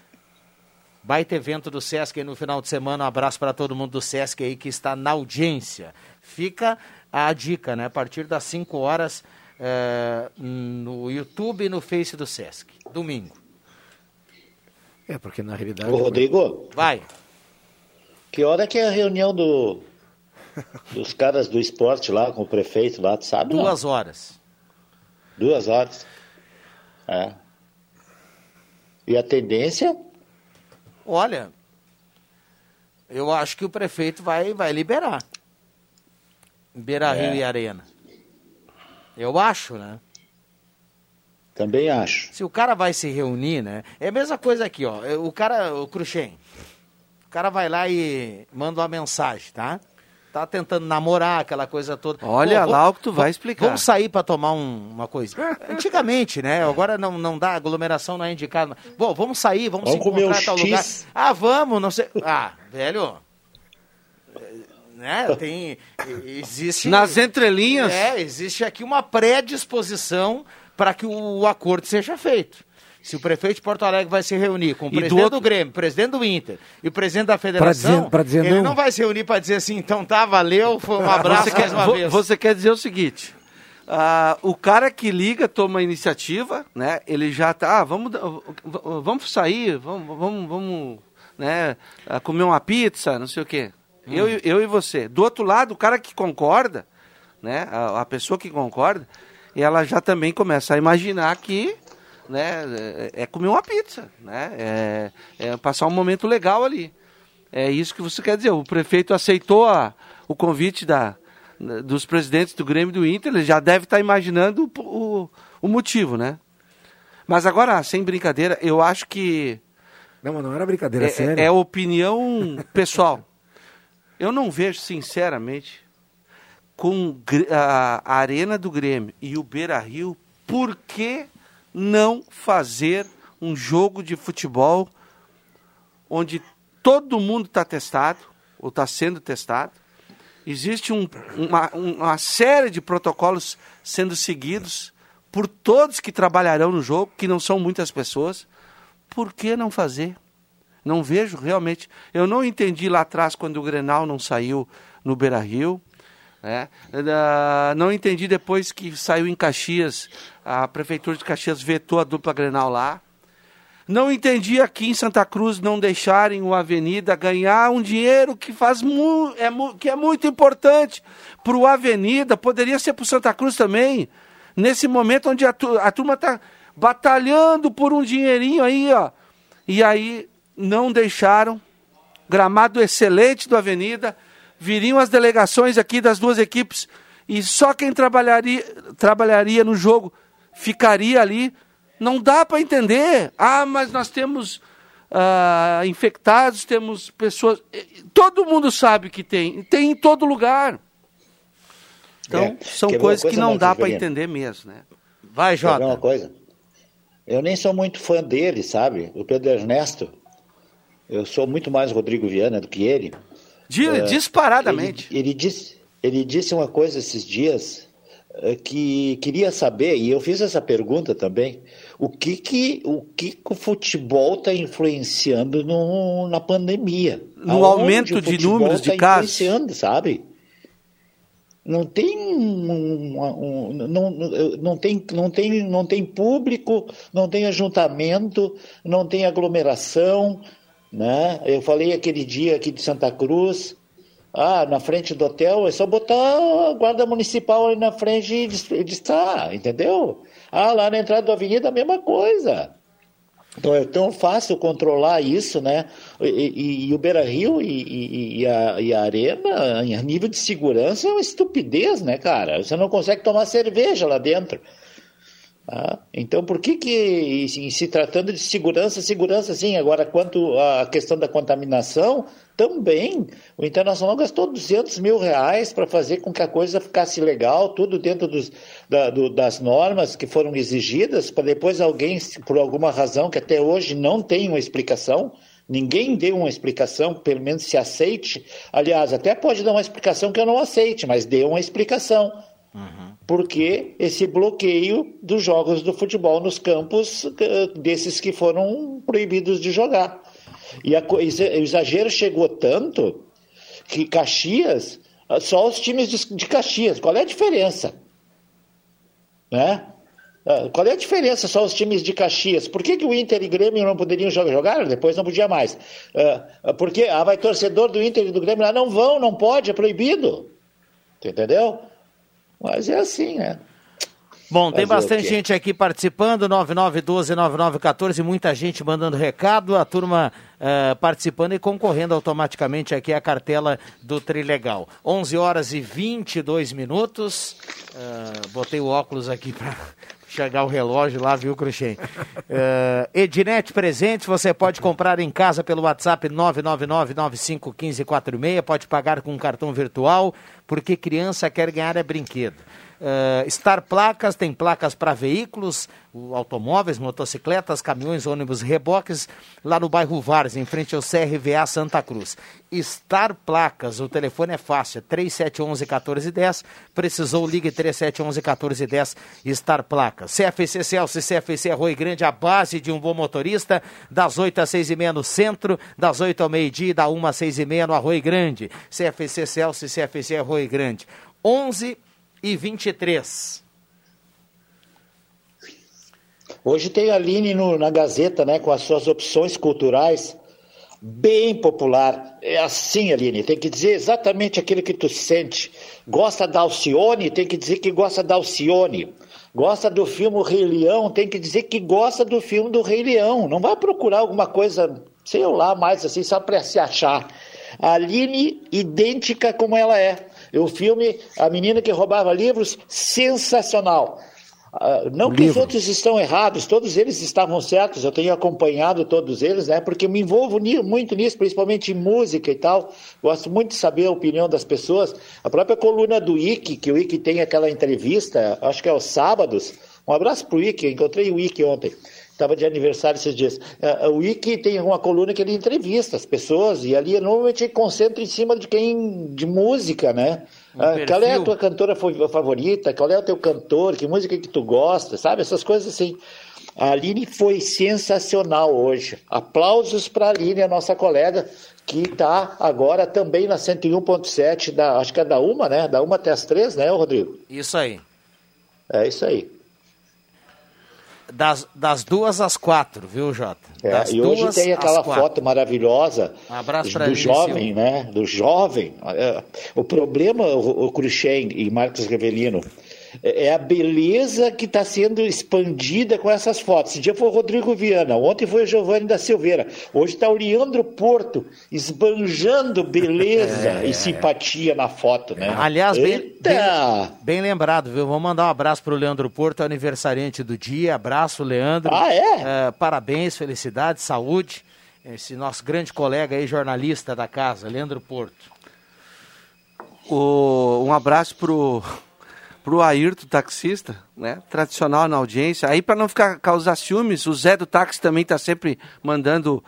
Baita evento do Sesc aí no final de semana. Um abraço para todo mundo do Sesc aí que está na audiência. Fica a dica, né? A partir das 5 horas é, no YouTube e no Face do Sesc. Domingo. É, porque na realidade. Ô, Rodrigo. Vai. Que hora que é a reunião do, dos caras do esporte lá com o prefeito lá, tu sabe? não? Duas horas. Duas horas. É. E a tendência? Olha, eu acho que o prefeito vai, vai liberar. Beira Rio É. e Arena. Eu acho, né? Também acho. Se o cara vai se reunir, né? É a mesma coisa aqui, ó. O cara, o Cruxem, o cara vai lá e manda uma mensagem, tá? Tá tentando namorar, aquela coisa toda. Olha Pô, lá vamos- o que tu vai explicar. Vamos sair pra tomar um- uma coisa. Antigamente, né? Agora não, não dá, aglomeração não é indicada. Bom, vamos sair, vamos, Vamos se comer encontrar em tal lugar. X. Ah, vamos, não sei. Ah, velho. Né? Tem. Existe. Nas entrelinhas. É, existe aqui uma predisposição para que o acordo seja feito. Se o prefeito de Porto Alegre vai se reunir com o E do presidente do, outro- Grêmio, presidente do Inter e o presidente da federação, dizer- pra dizer ele não. não vai se reunir para dizer assim, então tá, valeu, foi um abraço você mais quer, uma vo- vez. você quer dizer o seguinte: ah, o cara que liga, toma a iniciativa, né? Ele já tá, ah, vamos, vamos sair, vamos, vamos, vamos né, ah, comer uma pizza, não sei o quê. Hum. Eu, e- eu e você. Do outro lado, o cara que concorda, né? A, a pessoa que concorda, ela já também começa a imaginar que né, é, é comer uma pizza, né? É, é passar um momento legal ali. É isso que você quer dizer. O prefeito aceitou a- o convite da, dos presidentes do Grêmio e do Inter, ele já deve estar imaginando o, o- o motivo, né? Mas agora, sem brincadeira, eu acho que. Não, mas não era brincadeira, é, sério. é opinião pessoal. Eu não vejo, sinceramente, com a, a Arena do Grêmio e o Beira Rio, por que não fazer um jogo de futebol onde todo mundo está testado, ou está sendo testado? Existe um- uma, uma série de protocolos sendo seguidos por todos que trabalharão no jogo, que não são muitas pessoas. Por que não fazer? Não vejo realmente. Eu não entendi lá atrás quando o Grenal não saiu no Beira Rio. né? Ah, não entendi depois que saiu em Caxias, a Prefeitura de Caxias vetou a dupla Grenal lá. Não entendi aqui em Santa Cruz não deixarem o Avenida ganhar um dinheiro que faz mu é mu que é muito importante para o Avenida, poderia ser para o Santa Cruz também. Nesse momento onde a, tu- a turma está batalhando por um dinheirinho aí, ó. E aí não deixaram. Gramado excelente do Avenida. Viriam as delegações aqui das duas equipes e só quem trabalharia, trabalharia no jogo ficaria ali. Não dá para entender. Ah, mas nós temos ah, infectados, temos pessoas. Todo mundo sabe que tem. Tem em todo lugar. Então, É. são Quer coisas que coisa, não Marcos dá para entender mesmo, né? Vai, Quer ver uma coisa? Eu nem sou muito fã dele, sabe? O Pedro Ernesto. Eu sou muito mais Rodrigo Viana do que ele. Di- É, disparadamente. Ele, ele disse, ele disse uma coisa esses dias que queria saber, e eu fiz essa pergunta também, o que que o, que que o futebol está influenciando no, na pandemia? No Aonde aumento de números de tá casos? influenciando, sabe? Não tem um, um- não, não, tem, não, tem, não tem público, não tem ajuntamento, não tem aglomeração, né? Eu falei aquele dia aqui de Santa Cruz, ah, na frente do hotel é só botar a guarda municipal ali na frente e dis- estar, entendeu? Ah, lá na entrada da avenida a mesma coisa. Então é tão fácil controlar isso, né? E, e- e o Beira Rio e, e- a, e a Arena, em nível de segurança, é uma estupidez, né, cara? Você não consegue tomar cerveja lá dentro. Tá? Então, por que que, em se tratando de segurança, segurança sim. Agora, quanto à questão da contaminação, também. O Internacional gastou 200 mil reais para fazer com que a coisa ficasse legal, tudo dentro dos, da- do- das normas que foram exigidas, para depois alguém, por alguma razão que até hoje não tem uma explicação, ninguém deu uma explicação, pelo menos se aceite. Aliás, até pode dar uma explicação que eu não aceite, mas dê uma explicação porque esse bloqueio dos jogos do futebol nos campos eh, desses que foram proibidos de jogar. E a, o exagero chegou tanto que Caxias, só os times de, Caxias, qual é a diferença? Né? Ah, qual é a diferença só os times de Caxias? Por que, que o Inter e Grêmio não poderiam jogar? Depois não podia mais. Uh, porque ah, vai torcedor do Inter e do Grêmio lá, não vão, não pode, é proibido. Entendeu? Mas é assim, né? Bom, tem bastante gente aqui participando, 9912-9914, muita gente mandando recado, a turma uh, participando e concorrendo automaticamente aqui à cartela do Trilegal. 11 horas e 22 minutos, uh, botei o óculos aqui para chegar o relógio lá, viu, Cruxem? Uh, Ednet Presentes, você pode comprar em casa pelo WhatsApp 999-951546, pode pagar com cartão virtual, porque criança quer ganhar é brinquedo. Uh, Star Placas tem placas para veículos, automóveis, motocicletas, caminhões, ônibus, reboques, lá no bairro Vares, em frente ao CRVA Santa Cruz. Star Placas, o telefone é fácil, 3711-1410, precisou, ligue 3711-1410, Star Placas. CFC Celso e CFC Arroio Grande, a base de um bom motorista, das 8 às 6 e meia no centro, das 8 ao meio-dia, da 1 às 6 e meia no Arroio Grande. CFC Celso e CFC Arroio Grande. 11 e 23. Hoje tem a Aline no, na Gazeta, né, com as suas opções culturais, bem popular. É assim, Aline, tem que dizer exatamente aquilo que tu sente. Gosta da Alcione, tem que dizer que gosta da Alcione. Gosta do filme O Rei Leão, tem que dizer que gosta do filme do Rei Leão. Não vai procurar alguma coisa, sei lá, mais assim, só para se achar. A Aline, idêntica como ela é. O filme A Menina que Roubava Livros, sensacional. Uh, não o que livro. os outros estão errados, todos eles estavam certos, eu tenho acompanhado todos eles, né? Porque eu me envolvo muito nisso, principalmente em música e tal. Gosto muito de saber a opinião das pessoas. A própria coluna do Ike, que o Ike tem aquela entrevista, acho que é aos sábados. Um abraço pro Ike, encontrei o Ike ontem estava de aniversário esses dias. Uh, o Wiki tem uma coluna que ele entrevista as pessoas e ali normalmente concentra em cima de quem de música, né? Uh, qual é a tua cantora favorita? Qual é o teu cantor? Que música que tu gosta? Sabe essas coisas assim. A Aline foi sensacional hoje. Aplausos para a Aline, a nossa colega, que está agora também na 101.7, da, acho que é da uma, né? Da uma até as três, né, Rodrigo? Isso aí. É isso aí. Das, das duas às quatro, viu, Jota? É, e hoje tem aquela foto maravilhosa um do jovem, né? Do jovem. O problema, o, o Cruxem e Marcos Revelino, é, é a beleza que está sendo expandida com essas fotos. Esse dia foi o Rodrigo Viana, ontem foi o Giovanni da Silveira, hoje está o Leandro Porto esbanjando beleza é. e simpatia na foto, né? Aliás, bem, bem, bem, lembrado, viu? Vamos mandar um abraço para o Leandro Porto, aniversariante do dia. Abraço, Leandro. Ah, é? é parabéns, felicidade, saúde. Esse nosso grande colega aí, jornalista da casa, Leandro Porto. O, um abraço pro pro Ayrton, taxista, né? Tradicional na audiência. Aí, para não ficar causar ciúmes, o Zé do táxi também está sempre mandando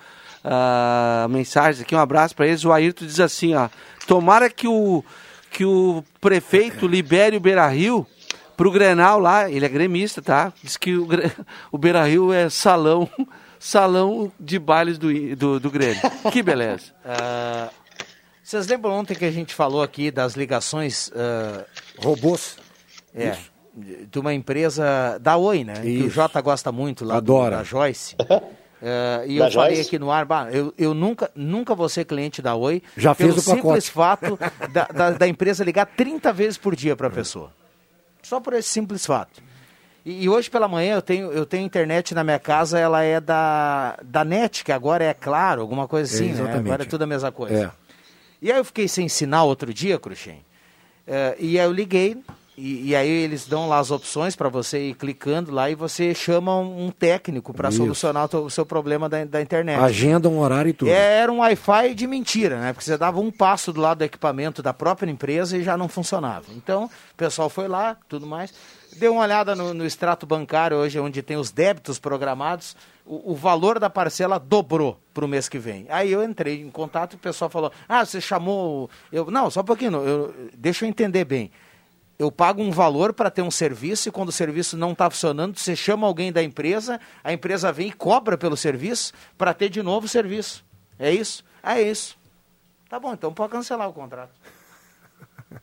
uh, mensagens aqui. Um abraço para eles. O Ayrton diz assim, ó. Tomara que o, que o prefeito libere o Beira Rio pro Grenal lá. Ele é gremista, tá? Diz que o, o Beira Rio é salão, salão de bailes do, do, do Grêmio. Que beleza. Uh, vocês lembram ontem que a gente falou aqui das ligações uh, robôs? É. Isso. De uma empresa da Oi, né? Isso. Que o Jota gosta muito lá Adora. Do, da Joyce. Uh, e da eu Joyce? falei aqui no ar, bah, eu, eu nunca, nunca vou ser cliente da Oi. Já pelo fez o simples fato da, da, da, empresa ligar 30 vezes por dia para a pessoa. Só por esse simples fato. E, e, hoje pela manhã eu tenho, eu tenho internet na minha casa, ela é da, da NET, que agora é claro, alguma coisa assim, é, né? Agora é tudo a mesma coisa. É. E aí eu fiquei sem sinal outro dia, Cruxem. Uh, e aí eu liguei, e, e, aí eles dão lá as opções para você ir clicando lá e você chama um técnico para solucionar o, seu problema da, da, internet. Agenda um horário e tudo. É, era um Wi-Fi de mentira, né? Porque você dava um passo do lado do equipamento da própria empresa e já não funcionava. Então, o pessoal foi lá, tudo mais. Deu uma olhada no, no extrato bancário hoje, onde tem os débitos programados. O, o valor da parcela dobrou para o mês que vem. Aí eu entrei em contato e o pessoal falou: Ah, você chamou. Eu, não, só um pouquinho, eu, deixa eu entender bem eu pago um valor para ter um serviço e quando o serviço não está funcionando, você chama alguém da empresa, a empresa vem e cobra pelo serviço para ter de novo o serviço. É isso? Ah, é isso. Tá bom, então pode cancelar o contrato.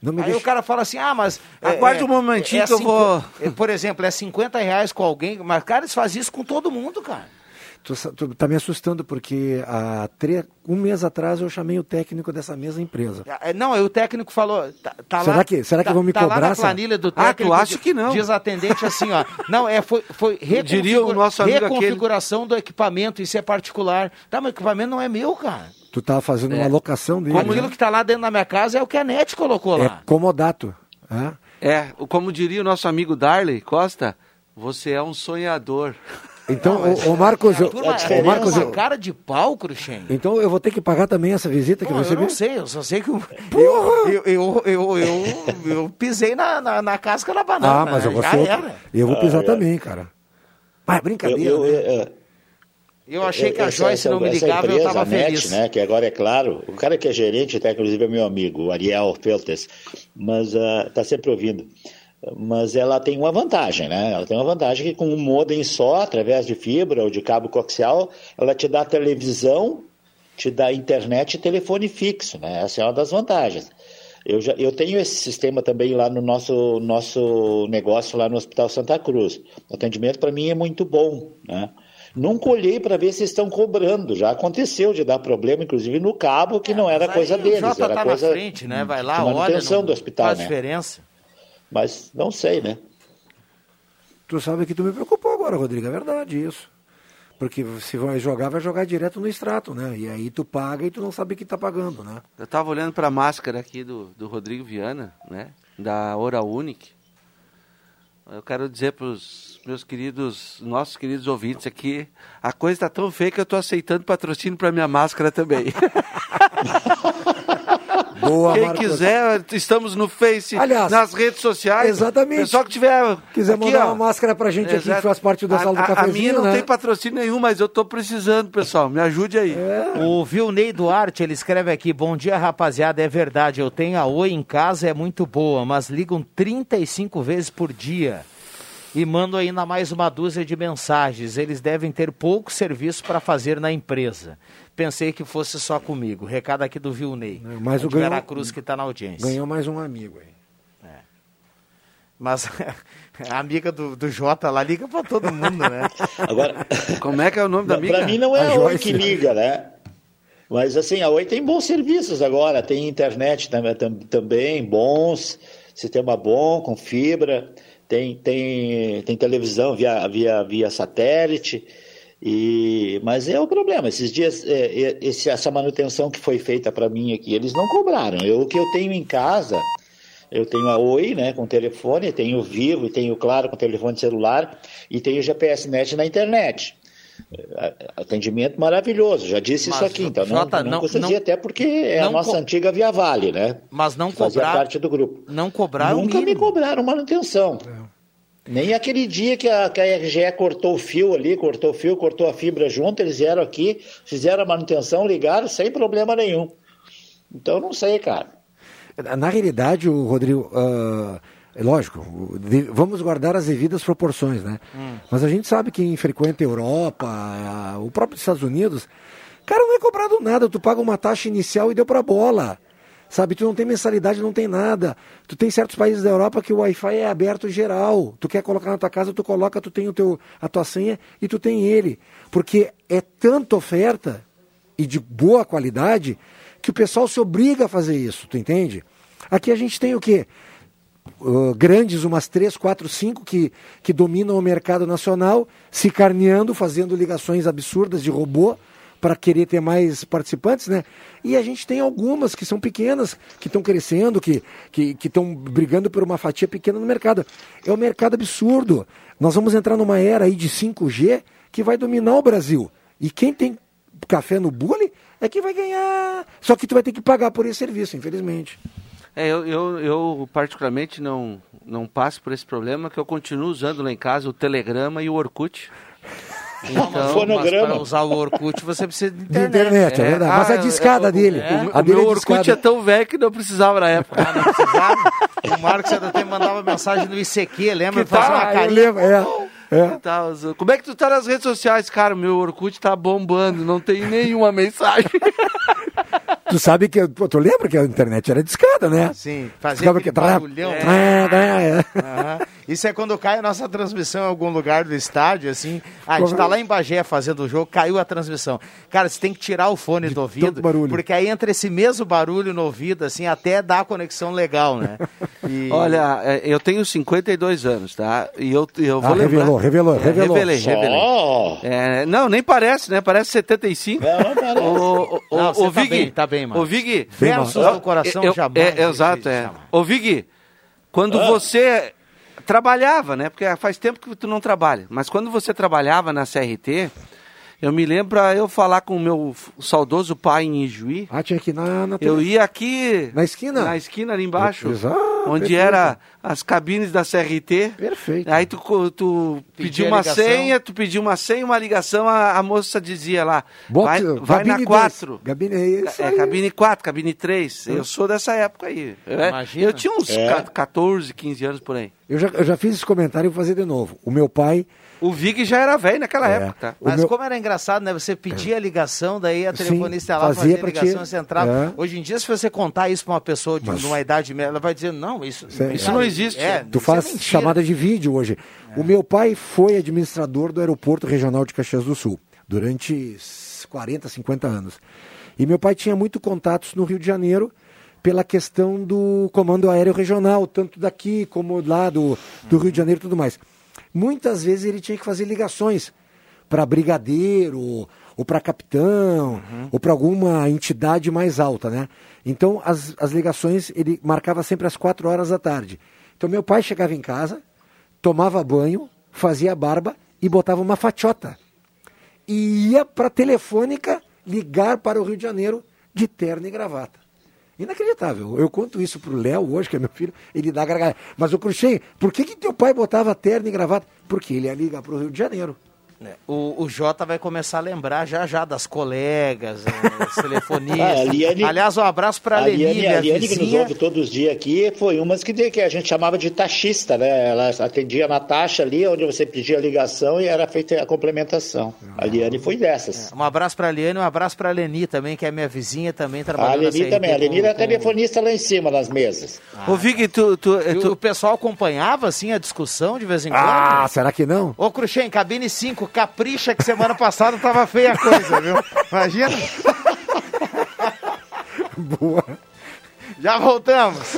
Não me Aí deixa- o cara fala assim, ah, mas... é- Aguarde é- um momentinho é que eu cinco- vou- é, Por exemplo, é 50 reais com alguém, mas, cara, eles fazem isso com todo mundo, cara. Tu, tu tá me assustando porque há tre- um mês atrás eu chamei o técnico dessa mesma empresa. É, Não, aí o técnico falou. Tá, tá Será lá, que- será que tá- vão me tá lá cobrar na essa- planilha do Ah, tu técnico. acha que não? Diz atendente assim, ó. Não, é, foi, foi Diria o nosso amigo aquele- reconfiguração do equipamento, isso é particular. Tá, mas o equipamento não é meu, cara. Tu tava fazendo É. uma locação dele. Como aquilo né? que tá lá dentro da minha casa é o que a NET colocou É lá. comodato. né? É, o- como diria o nosso amigo Darley Costa, você é um sonhador. Então, o, Marcos, eu, Turma, ô, Marcos, uma eu- cara de pau, Cruxem. então eu vou ter que pagar também essa visita que Bom, eu eu recebi? não sei, eu só sei que eu, eu, eu, eu, eu, eu, eu pisei na, na, na casca da banana. Ah, mas eu vou já ser- era. Eu vou Ah, pisar é. também, cara. Mas é brincadeira. Eu- eu- né? eu- Eu achei que a Essa- Joyce essa- não me ligava e eu empresa, tava a NET, feliz. Né, que agora é claro, o cara que é gerente, até inclusive é meu amigo, o Ariel Feltes, mas está sempre ouvindo. Mas ela tem uma vantagem, né? Ela tem uma vantagem que com um modem só, através de fibra ou de cabo coaxial, ela te dá televisão, te dá internet e telefone fixo, né? Essa é uma das vantagens. Eu, já, eu tenho esse sistema também lá no nosso, nosso negócio, lá no Hospital Santa Cruz. O atendimento para mim é muito bom, né? Nunca olhei para ver se estão cobrando. Já aconteceu de dar problema, inclusive no cabo, que não era coisa É, deles, O Jota era tá coisa na frente, né? Vai lá, de olha, manutenção não do hospital, faz né? diferença. Mas não sei, né? Tu sabe que tu me preocupou agora, Rodrigo, é verdade isso. Porque se vai jogar, vai jogar direto no extrato, né? E aí tu paga e tu não sabe o que tá pagando, né? Eu tava olhando para a máscara aqui do, do Rodrigo Viana, né? Da Oral Unique. Eu quero dizer para os meus queridos, nossos queridos ouvintes aqui, a coisa está tão feia que eu estou aceitando patrocínio para minha máscara também. Boa, Quem Marcos. quiser, estamos no Face, Aliás, nas redes sociais. exatamente. Pessoal que tiver. Quiser aqui, mandar ó. uma máscara pra gente aqui, que Exato. faz parte da A- sala do a- A cafezinho, minha não né? tem patrocínio nenhum, mas eu estou precisando, pessoal. Me ajude aí. O Vilney Duarte, ele escreve aqui, bom dia rapaziada, é verdade, eu tenho a Oi em casa, é muito boa, mas ligam 35 vezes por dia e mandam ainda mais uma dúzia de mensagens, eles devem ter pouco serviço para fazer na empresa. Pensei que fosse só comigo, recado aqui do Vilney, mas de o ganhou- Veracruz que está na audiência. Ganhou mais um amigo aí. Mas a amiga do, do Jota lá liga para todo mundo, né? Agora, Como é que é o nome da amiga? Para mim não é A a Oi que liga, né? Mas assim, a Oi tem bons serviços agora, tem internet tam- tam- também, bons, sistema bom, com fibra, tem, tem, tem televisão via, via, via satélite. E, mas é o problema, esses dias, é, é, esse- essa manutenção que foi feita para mim aqui, eles não cobraram. Eu, o que eu tenho em casa, eu tenho a Oi, né, com telefone, tenho o Vivo e tenho, claro, com telefone celular, e tenho o GPS Net na internet. É, Atendimento maravilhoso, já disse Mas, isso aqui, então não, Jota, não, não- custa não- dizer, até porque é a não nossa antiga Via Vale, né? Mas não Fazia cobrar, parte do grupo. não cobrar o Nunca me mínimo. cobraram manutenção. Nem aquele dia que a, que a RGE cortou o fio ali, cortou o fio, cortou a fibra junto, eles vieram aqui, fizeram a manutenção, ligaram sem problema nenhum. Então não sei, cara. Na realidade, o Rodrigo, ah, é lógico, vamos guardar as devidas proporções, né? Mas a gente sabe que quem frequenta a Europa, a- o próprio Estados Unidos, cara, não é cobrado nada, tu paga uma taxa inicial e deu pra bola. Sabe, tu não tem mensalidade, não tem nada. Tu tem certos países da Europa que o Wi-Fi é aberto geral. Tu quer colocar na tua casa, tu coloca, tu tem o teu, a tua senha e tu tem ele. Porque é tanta oferta e de boa qualidade que o pessoal se obriga a fazer isso, tu entende? Aqui a gente tem o quê? Uh, grandes, umas três, quatro, cinco que, que dominam o mercado nacional, se carneando, fazendo ligações absurdas de robô para querer ter mais participantes, né? E a gente tem algumas que são pequenas, que estão crescendo, que estão brigando por uma fatia pequena no mercado. É um mercado absurdo. Nós vamos entrar numa era aí de 5G que vai dominar o Brasil. E quem tem café no bule é que vai ganhar. Só que tu vai ter que pagar por esse serviço, infelizmente. É, eu, eu, eu particularmente não, não passo por esse problema, que eu continuo usando lá em casa o Telegrama e o Orkut. Então, Mas para usar o Orkut você precisa de internet. internet, é verdade. Mas a discada dele, O, a o dele meu é Orkut discada. é tão velho que não precisava na época. Ah, não precisava? O Marcos até mandava mensagem no ICQ, lembra? Que Fazia tal? uma Eu lembro, é. É. Tá, como é que tu tá nas redes sociais, cara? Meu Orkut tá bombando, não tem nenhuma mensagem. Tu sabe que, pô, tu lembra que a internet era discada, né? Sim, fazia que- barulhão. É, é, é. Aham. Isso é quando cai a nossa transmissão em algum lugar do estádio, assim. Ah, a gente tá lá em Bagé fazendo o jogo, caiu a transmissão. Cara, você tem que tirar o fone do ouvido, porque aí entra esse mesmo barulho no ouvido, assim, até dá a conexão legal, né? E- Olha, é, eu tenho 52 anos, tá? E eu, eu vou Ah, lembrar... revelou, revelou, É, revelou. Revelei, Só? revelei. É, não, nem parece, né? Parece 75. Não, não parece. O, o, Não, o, o tá Vig, bem, tá bem, mano. O Vig... Versos do coração eu- jamais É, exato, é. chamar. Ô, Vig, quando Ah. você trabalhava, né? Porque faz tempo que tu não trabalha. Mas quando você trabalhava na CRT, eu me lembro pra eu falar com o meu saudoso pai em Ijuí. Ah, tinha que ir na, na Eu ia aqui... Na esquina? Na esquina ali embaixo. Exato, onde perfeito. era as cabines da CRT. Perfeito. Aí tu, tu pediu uma ligação. senha, tu pediu uma senha, uma ligação, a, a moça dizia lá, Bota- vai, vai na 4. dois. Cabine é isso É, aí. cabine 4, cabine 3. Eu sou dessa época aí. Eu, Imagina. eu tinha uns É. ca- 14, 15 anos por aí. Eu já, eu já fiz esse comentário e vou fazer de novo. O meu pai. O Vig já era velho naquela É. época, tá? O Mas meu- como era engraçado, né? Você pedia a ligação, daí a Sim, telefonista ia lá fazia fazia a ligação, você entrava. É. Hoje em dia, se você contar isso pra uma pessoa de Mas- uma idade média, ela vai dizer, não, isso, Cê- isso não existe. É, Tu faz é chamada de vídeo hoje. O meu pai foi administrador do aeroporto regional de Caxias do Sul durante 40, 50 anos. E meu pai tinha muito contatos no Rio de Janeiro pela questão do comando aéreo regional, tanto daqui como lá do, do Rio de Janeiro e tudo mais. Muitas vezes ele tinha que fazer ligações para brigadeiro, ou para capitão, ou para alguma entidade mais alta, né? Então, as, as ligações ele marcava sempre às quatro horas da tarde. Então, meu pai chegava em casa, tomava banho, fazia barba e botava uma fatiota. E ia para a telefônica ligar para o Rio de Janeiro de terno e gravata. Inacreditável. Eu conto isso pro Léo hoje, que é meu filho, ele dá gargalhada. Mas o Cruxem, por que, que teu pai botava terno e gravata? Porque ele ia ligar pro Rio de Janeiro. É, O, o Jota vai começar a lembrar já já das colegas, os telefonistas. Ah, a Liane- Aliás, um abraço para a a Leni, Liane, minha a Liane que nos ouve todos os dias aqui, foi umas que, que a gente chamava de taxista, né? Ela atendia na taxa ali, onde você pedia a ligação e era feita a complementação. A Liane foi dessas. Um abraço para a Liane, um abraço para a Leni também, que é minha vizinha também, A trabalhando na Leni também. A Leni era com- telefonista lá em cima, nas mesas. Ô, Vig, tu, tu, tu- O pessoal acompanhava, assim, a discussão de vez em quando? Ah, será que não? Ô, Cruxem, cabine 5, capricha que semana passada tava feia a coisa, viu? Imagina. Boa. Já voltamos.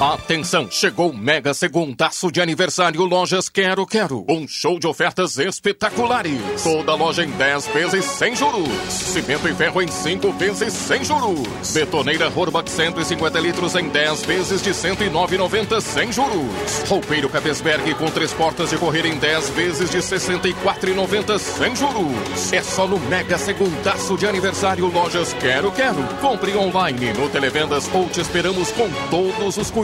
Atenção, chegou o mega segundaço de aniversário Lojas Quero Quero. Um show de ofertas espetaculares. Toda loja em 10 vezes sem juros. Cimento e ferro em 5 vezes sem juros. Betoneira Horbach 150 litros em 10 vezes de 109,90 sem juros. Roupeiro Capesberg com três portas de correr em 10 vezes de 64,90 sem juros. É só no mega segundaço de aniversário Lojas Quero Quero. Compre online no Televendas ou te esperamos com todos os cuidados.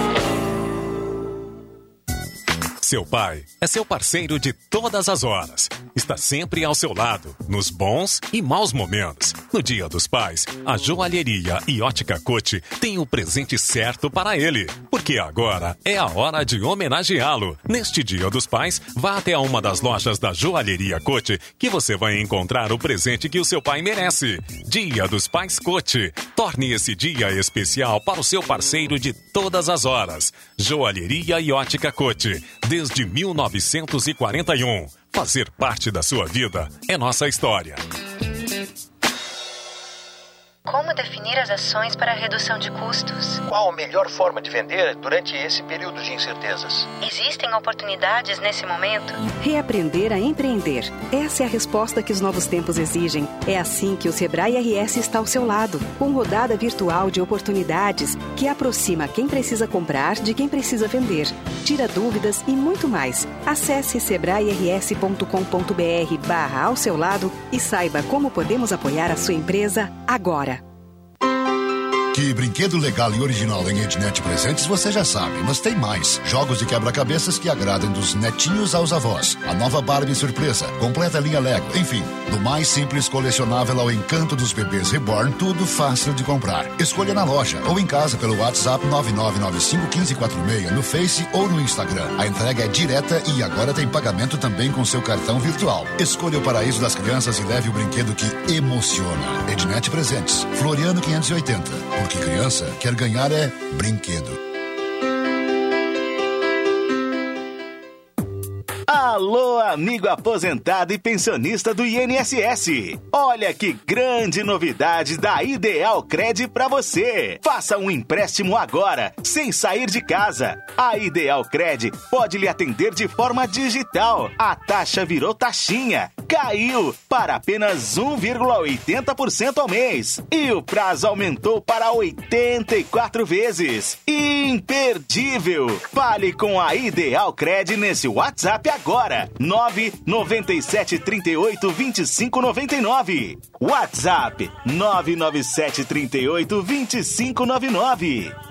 Seu pai é seu parceiro de todas as horas. Está sempre ao seu lado, nos bons e maus momentos. No Dia dos Pais, a Joalheria e Ótica Cote tem o presente certo para ele. Porque agora é a hora de homenageá-lo. Neste Dia dos Pais, vá até uma das lojas da Joalheria Cote que você vai encontrar o presente que o seu pai merece. Dia dos Pais Cote. Torne esse dia especial para o seu parceiro de todas as horas. Joalheria e Ótica Cote. Desde 1941. Fazer fazer parte da sua vida é nossa história. Como definir as ações para a redução de custos? Qual a melhor forma de vender durante esse período de incertezas? Existem oportunidades nesse momento? Reaprender a empreender. Essa é a resposta que os novos tempos exigem. É assim que o Sebrae RS está ao seu lado, com rodada virtual de oportunidades que aproxima quem precisa comprar de quem precisa vender, tira dúvidas e muito mais. Acesse sebrae-rs.com.br barra ao seu lado e saiba como podemos apoiar a sua empresa agora. Que brinquedo legal e original em Ednet Presentes você já sabe, mas tem mais. Jogos de quebra-cabeças que agradem dos netinhos aos avós. A nova Barbie surpresa, completa linha Lego, enfim, do mais simples colecionável ao encanto dos bebês reborn, tudo fácil de comprar. Escolha na loja ou em casa pelo WhatsApp 99951546 no Face ou no Instagram. A entrega é direta e agora tem pagamento também com seu cartão virtual. Escolha o paraíso das crianças e leve o brinquedo que emociona. Ednet Presentes, Floriano 580. Porque criança quer ganhar é brinquedo. Alô, amigo aposentado e pensionista do INSS. Olha que grande novidade da Ideal Cred para você. Faça um empréstimo agora, sem sair de casa. A Ideal Cred pode lhe atender de forma digital. A taxa virou taxinha. Caiu para apenas 1,80% ao mês. E o prazo aumentou para 84 vezes. Imperdível. Fale com a Ideal Cred nesse WhatsApp agora. 997 38 25 99. WhatsApp 997 38 25 99.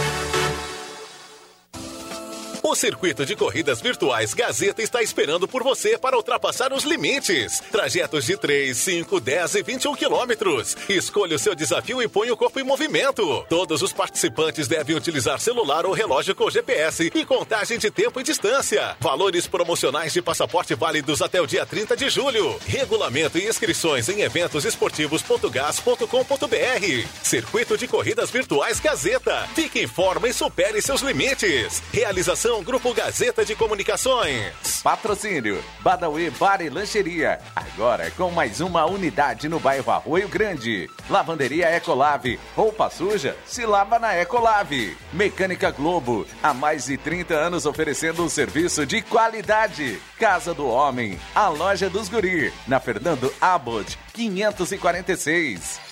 O circuito de corridas virtuais Gazeta está esperando por você para ultrapassar os limites. Trajetos de 3, 5, 10 e 21 quilômetros. Escolha o seu desafio e põe o corpo em movimento. Todos os participantes devem utilizar celular ou relógio com GPS e contagem de tempo e distância. Valores promocionais de passaporte válidos até o dia 30 de julho. Regulamento e inscrições em eventosesportivos.gas.com.br. Circuito de corridas virtuais Gazeta. Fique em forma e supere seus limites. Realização Grupo Gazeta de Comunicações. Patrocínio Badawi Bar e Lancheria. Agora com mais uma unidade no bairro Arroio Grande. Lavanderia Ecolave. Roupa suja se lava na Ecolave. Mecânica Globo. Há mais de 30 anos oferecendo um serviço de qualidade. Casa do Homem. A loja dos Guri. Na Fernando Abbott 546.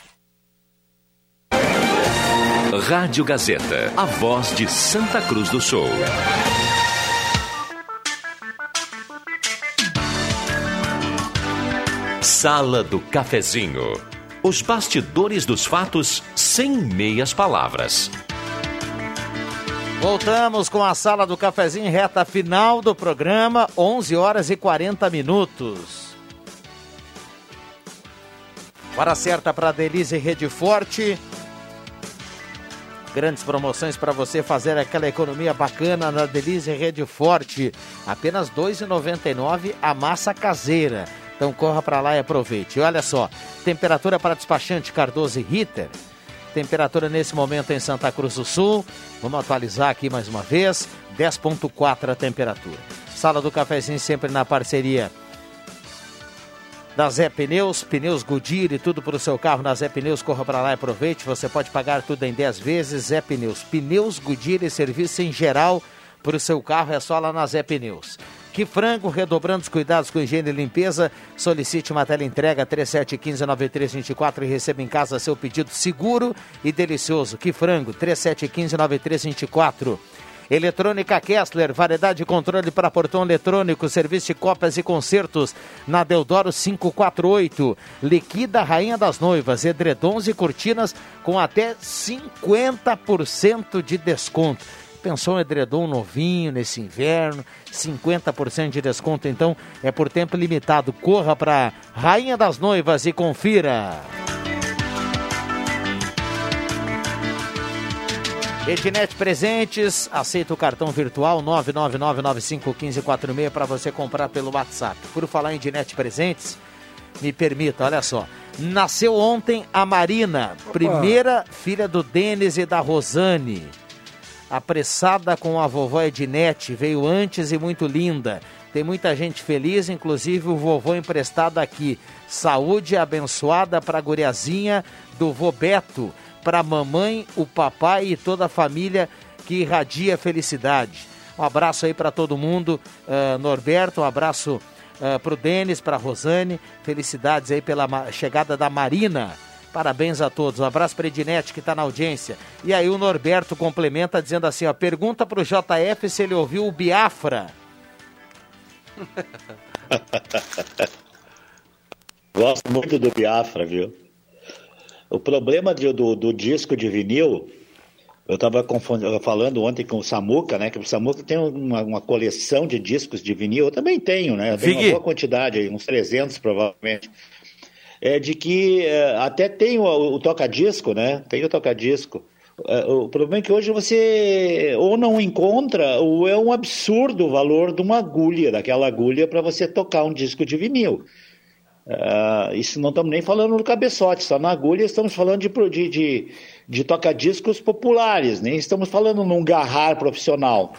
Rádio Gazeta, a voz de Santa Cruz do Sul. Sala do Cafezinho. Os bastidores dos fatos sem meias palavras. Voltamos com a Sala do Cafezinho, reta final do programa, 11 horas e 40 minutos. Hora certa para Denise Rede Forte. Grandes promoções para você fazer aquela economia bacana na Delize Rede Forte. Apenas R$ 2,99 a massa caseira. Então corra para lá e aproveite. E olha só, temperatura para despachante Cardoso e Ritter. Temperatura nesse momento em Santa Cruz do Sul. Vamos atualizar aqui mais uma vez. 10.4 a temperatura. Sala do Cafezinho sempre na parceria da Zé Pneus, pneus Goodyear e tudo para o seu carro na Zé Pneus, corra para lá e aproveite, você pode pagar tudo em 10 vezes, Zé Pneus, pneus Goodyear e serviço em geral para o seu carro é só lá na Zé Pneus. Que frango, redobrando os cuidados com higiene e limpeza. Solicite uma tela entrega 3715-9324 e receba em casa seu pedido seguro e delicioso. Que frango, 3715-9324. Eletrônica Kessler, variedade de controle para portão eletrônico, serviço de cópias e concertos na Deodoro 548. Liquida Rainha das Noivas, edredons e cortinas com até 50% de desconto. Pensou um edredom novinho nesse inverno, 50% de desconto, então é por tempo limitado. Corra para Rainha das Noivas e confira. Ednet Presentes, aceita o cartão virtual 999951546 para você comprar pelo WhatsApp. Por falar em Ednet Presentes, me permita, olha só. Nasceu ontem a Marina, primeira filha do Denis e da Rosane. Apressada com a vovó Ednete, veio antes e muito linda. Tem muita gente feliz, inclusive o vovô emprestado aqui. Saúde abençoada para a guriazinha do vô Beto para a mamãe, o papai e toda a família que irradia felicidade. Um abraço aí para todo mundo, uh, Norberto, um abraço uh, para o Denis, para a Rosane, felicidades aí pela chegada da Marina. Parabéns a todos. Um abraço para Edinete que está na audiência. E aí o Norberto complementa dizendo assim, ó, pergunta para o JF se ele ouviu o Biafra. Gosto muito do Biafra, viu? O problema de, do, do, disco de vinil, eu estava falando ontem com o Samuca, né? Que o Samuca tem uma, uma, coleção de discos de vinil, eu também tenho, né? Eu tenho uma boa quantidade, uns 300 provavelmente. É de que é, até tem o, o toca-disco, né? Tem o toca-disco. É, o problema é que hoje você ou não encontra, ou é um absurdo o valor de uma agulha, daquela agulha para você tocar um disco de vinil. Uh, isso não estamos nem falando no cabeçote, só na agulha estamos falando de, de, de, de toca-discos populares, nem estamos falando num garrar profissional.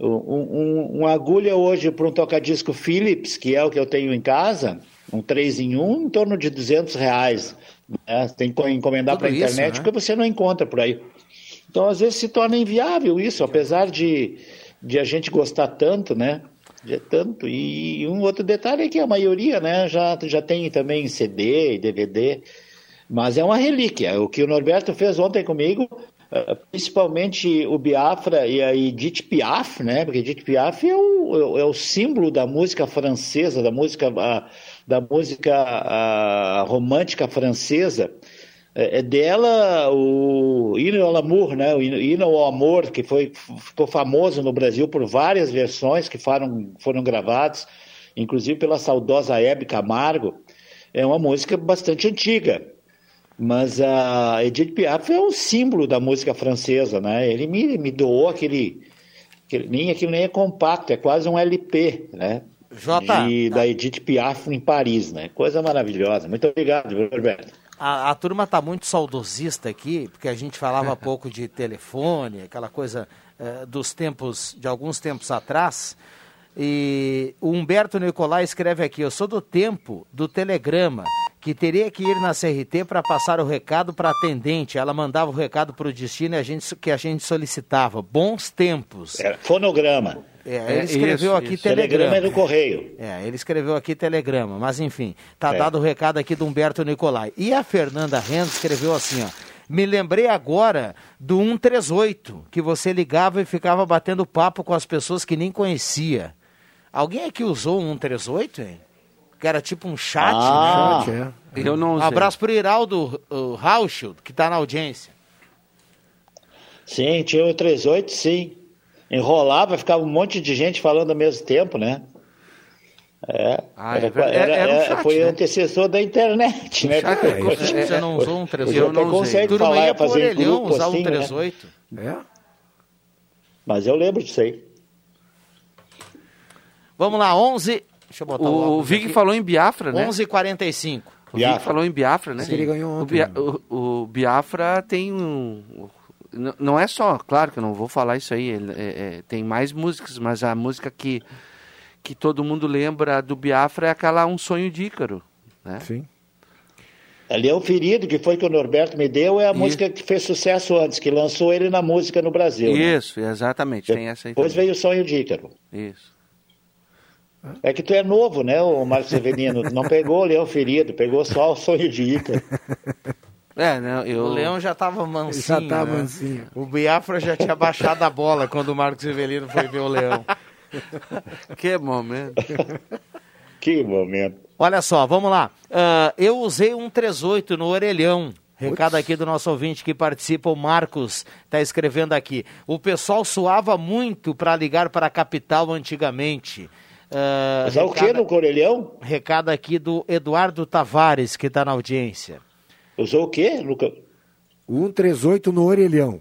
Um, um, uma agulha hoje para um toca-disco Philips, que é o que eu tenho em casa, um 3 em 1, em torno de 200 reais. Né? Tem que encomendar para a internet, né? porque você não encontra por aí. Então, às vezes, se torna inviável isso, apesar de, de a gente gostar tanto, né? É tanto. E um outro detalhe é que a maioria né, já, já tem também CD e DVD, mas é uma relíquia. O que o Norberto fez ontem comigo, eh, principalmente o Biafra e a Edith Piaf, né? Porque Edith Piaf é o, é o símbolo da música francesa, da música, da música romântica francesa. É, é dela o Hino ao Amor, né? O Hino ao Amor, que foi, ficou famoso no Brasil por várias versões que foram, foram gravadas, inclusive pela saudosa Hebe Camargo. É uma música bastante antiga, mas a Edith Piaf é um símbolo da música francesa, né? Ele me, me doou aquele, aquele nem aquilo nem é compacto, é quase um LP, né? J. De, da Edith Piaf em Paris, né? Coisa maravilhosa. Muito obrigado, Roberto. A, a turma está muito saudosista aqui, porque a gente falava pouco de telefone, aquela coisa eh, dos tempos, de alguns tempos atrás. E o Humberto Nicolai escreve aqui: Eu sou do tempo do telegrama, que teria que ir na CRT para passar o recado para a atendente. Ela mandava o recado para o destino e a gente, que a gente solicitava. Bons tempos. Era fonograma. É, ele escreveu isso, aqui isso. telegrama. telegrama é do correio. É, ele escreveu aqui telegrama, mas enfim, tá é. dado o recado aqui do Humberto Nicolai. E a Fernanda Renz escreveu assim, ó. Me lembrei agora do 138, que você ligava e ficava batendo papo com as pessoas que nem conhecia. Alguém aqui usou um 138, hein? Que era tipo um chat, ah, né? Chat, é. Eu não usei. Um abraço pro Iraldo uh, que tá na audiência. Sim, tinha o 38, sim enrolava, ficava um monte de gente falando ao mesmo tempo, né? É, ah, era, é era, era um chat, foi né? antecessor da internet, né? Chat, é, você não usou um 38? Eu não usei. Turma falar, fazer orelhão, grupo, usar assim, um 38. Né? É? Mas eu lembro disso aí. Vamos lá, 11... Deixa eu botar o, o Vig aqui. falou em Biafra, né? 11h45. O Vig falou em Biafra, né? Sim. Ele ganhou ontem. O, Bia, o, o Biafra tem um não é só, claro que eu não vou falar isso aí, é, é, tem mais músicas, mas a música que, que todo mundo lembra do Biafra é aquela Um Sonho de Ícaro. Né? Sim. Ali é o ferido que foi que o Norberto me deu, é a Isso. música que fez sucesso antes, que lançou ele na música no Brasil. Né? Isso, né? exatamente, tem essa aí Depois também. veio o Sonho de Ícaro. Isso. É que tu é novo, né, o Marcos Severino? Não pegou o leão ferido, pegou só o sonho de Ícaro. É, né? Eu... O Leão já tava mansinho. Já tá né? mansinho. O Biafra já tinha baixado a bola quando o Marcos Rivelino foi ver o Leão. que momento. que momento. Olha só, vamos lá. Ah, eu usei um 38 no orelhão. Recado aqui do nosso ouvinte que participa, o Marcos, está escrevendo aqui. O pessoal suava muito para ligar para a capital antigamente. Ah, Usar o quê no orelhão? Recado aqui do Eduardo Tavares, que está na audiência. Usou o quê, Luca? 138 no orelhão.